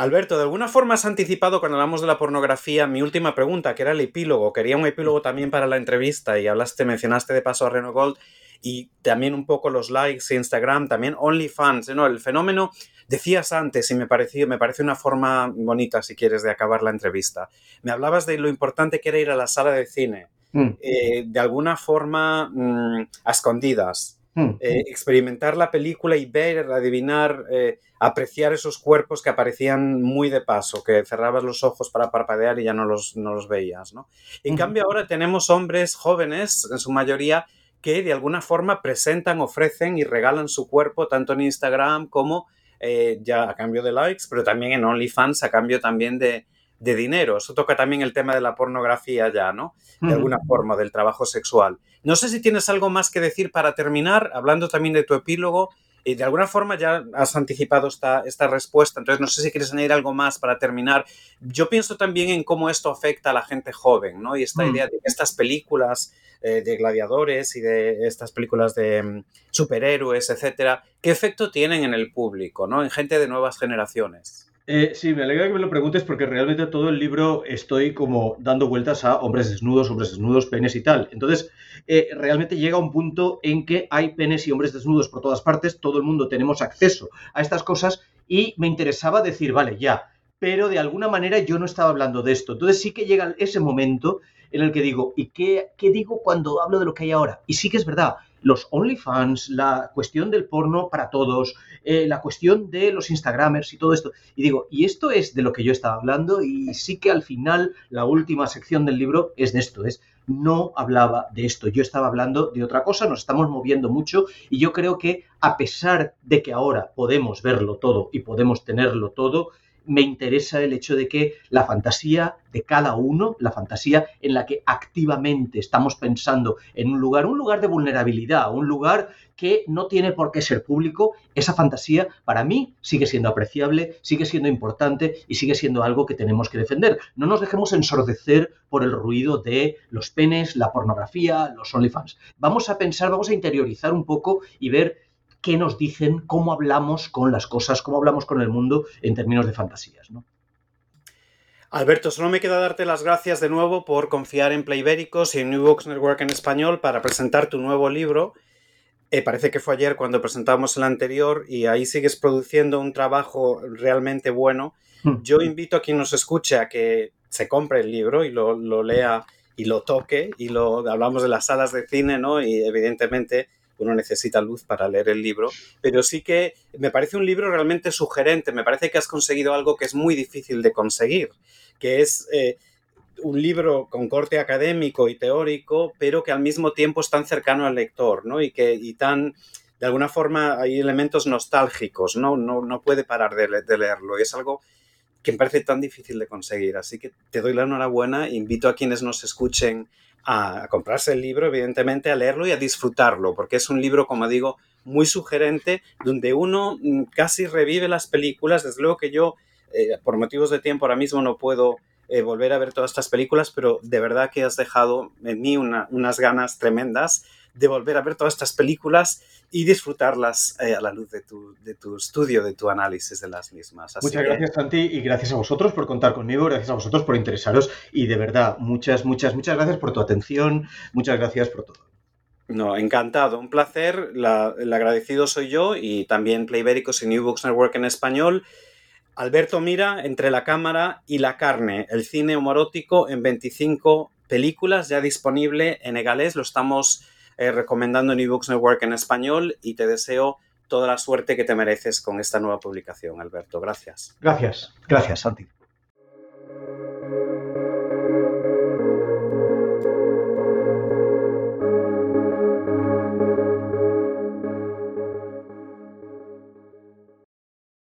Alberto, de alguna forma has anticipado cuando hablamos de la pornografía mi última pregunta, que era el epílogo. Quería un epílogo también para la entrevista y hablaste, mencionaste de paso a Reno Gold y también un poco los likes, Instagram, también OnlyFans, ¿no? El fenómeno, decías antes y me, pareció, me parece una forma bonita, si quieres, de acabar la entrevista. Me hablabas de lo importante que era ir a la sala de cine, mm. eh, de alguna forma mm, a escondidas, mm. eh, experimentar la película y ver, adivinar, eh, apreciar esos cuerpos que aparecían muy de paso, que cerrabas los ojos para parpadear y ya no los, no los veías, ¿no? En cambio ahora tenemos hombres jóvenes, en su mayoría, que de alguna forma presentan, ofrecen y regalan su cuerpo tanto en Instagram como eh, ya a cambio de likes, pero también en OnlyFans a cambio también de, dinero. Eso toca también el tema de la pornografía ya, ¿no? De alguna forma, del trabajo sexual. No sé si tienes algo más que decir para terminar, hablando también de tu epílogo. Y de alguna forma ya has anticipado esta, esta respuesta, entonces no sé si quieres añadir algo más para terminar. Yo pienso también en cómo esto afecta a la gente joven, ¿no? Y esta idea de que estas películas eh, de gladiadores y de estas películas de mm, superhéroes, etcétera, ¿qué efecto tienen en el público, ¿no? en gente de nuevas generaciones? Eh, sí, me alegra que me lo preguntes porque realmente todo el libro estoy como dando vueltas a hombres desnudos, hombres desnudos, penes y tal. Entonces, eh, realmente llega un punto en que hay penes y hombres desnudos por todas partes, todo el mundo tenemos acceso a estas cosas y me interesaba decir, vale, ya, pero de alguna manera yo no estaba hablando de esto. Entonces sí que llega ese momento en el que digo, ¿y qué, qué digo cuando hablo de lo que hay ahora? Y sí que es verdad, los OnlyFans, la cuestión del porno para todos, eh, la cuestión de los Instagramers y todo esto. Y digo, y esto es de lo que yo estaba hablando y sí que al final la última sección del libro es de esto, es no hablaba de esto, yo estaba hablando de otra cosa, nos estamos moviendo mucho y yo creo que a pesar de que ahora podemos verlo todo y podemos tenerlo todo, me interesa el hecho de que la fantasía de cada uno, la fantasía en la que activamente estamos pensando en un lugar, un lugar de vulnerabilidad, un lugar que no tiene por qué ser público, esa fantasía para mí sigue siendo apreciable, sigue siendo importante y sigue siendo algo que tenemos que defender. No nos dejemos ensordecer por el ruido de los penes, la pornografía, los OnlyFans. Vamos a pensar, vamos a interiorizar un poco y ver qué nos dicen, cómo hablamos con las cosas, cómo hablamos con el mundo en términos de fantasías. ¿no? Alberto, solo me queda darte las gracias de nuevo por confiar en Playbéricos y en New Books Network en español para presentar tu nuevo libro. Eh, parece que fue ayer cuando presentamos el anterior y ahí sigues produciendo un trabajo realmente bueno. Hmm. Yo invito a quien nos escuche a que se compre el libro y lo, lo lea y lo toque y lo hablamos de las salas de cine, ¿no? Y evidentemente uno necesita luz para leer el libro, pero sí que me parece un libro realmente sugerente, me parece que has conseguido algo que es muy difícil de conseguir, que es eh, un libro con corte académico y teórico, pero que al mismo tiempo es tan cercano al lector, ¿no? Y que y tan de alguna forma hay elementos nostálgicos, ¿no? No, no puede parar de, leerlo y es algo que me parece tan difícil de conseguir. Así que te doy la enhorabuena, invito a quienes nos escuchen a, comprarse el libro, evidentemente, a leerlo y a disfrutarlo, porque es un libro, como digo, muy sugerente, donde uno mm, casi revive las películas. Desde luego que yo, eh, por motivos de tiempo, ahora mismo no puedo eh, volver a ver todas estas películas, pero de verdad que has dejado en mí unas ganas tremendas de volver a ver todas estas películas y disfrutarlas eh, a la luz de tu, de tu, estudio, de tu análisis de las mismas. muchas gracias, Santi, y gracias a vosotros por contar conmigo, gracias a vosotros por interesaros y de verdad, muchas, muchas, muchas gracias por tu atención, muchas gracias por todo. No, encantado, un placer, el agradecido soy yo y también Playbéricos y New Books Network en español. Alberto Mira, Entre la cámara y la carne, el cine homorótico en 25 películas, ya disponible en Egalés, lo estamos eh, recomendando New Books Network en español y te deseo toda la suerte que te mereces con esta nueva publicación, Alberto. Gracias. Gracias, gracias, Santi.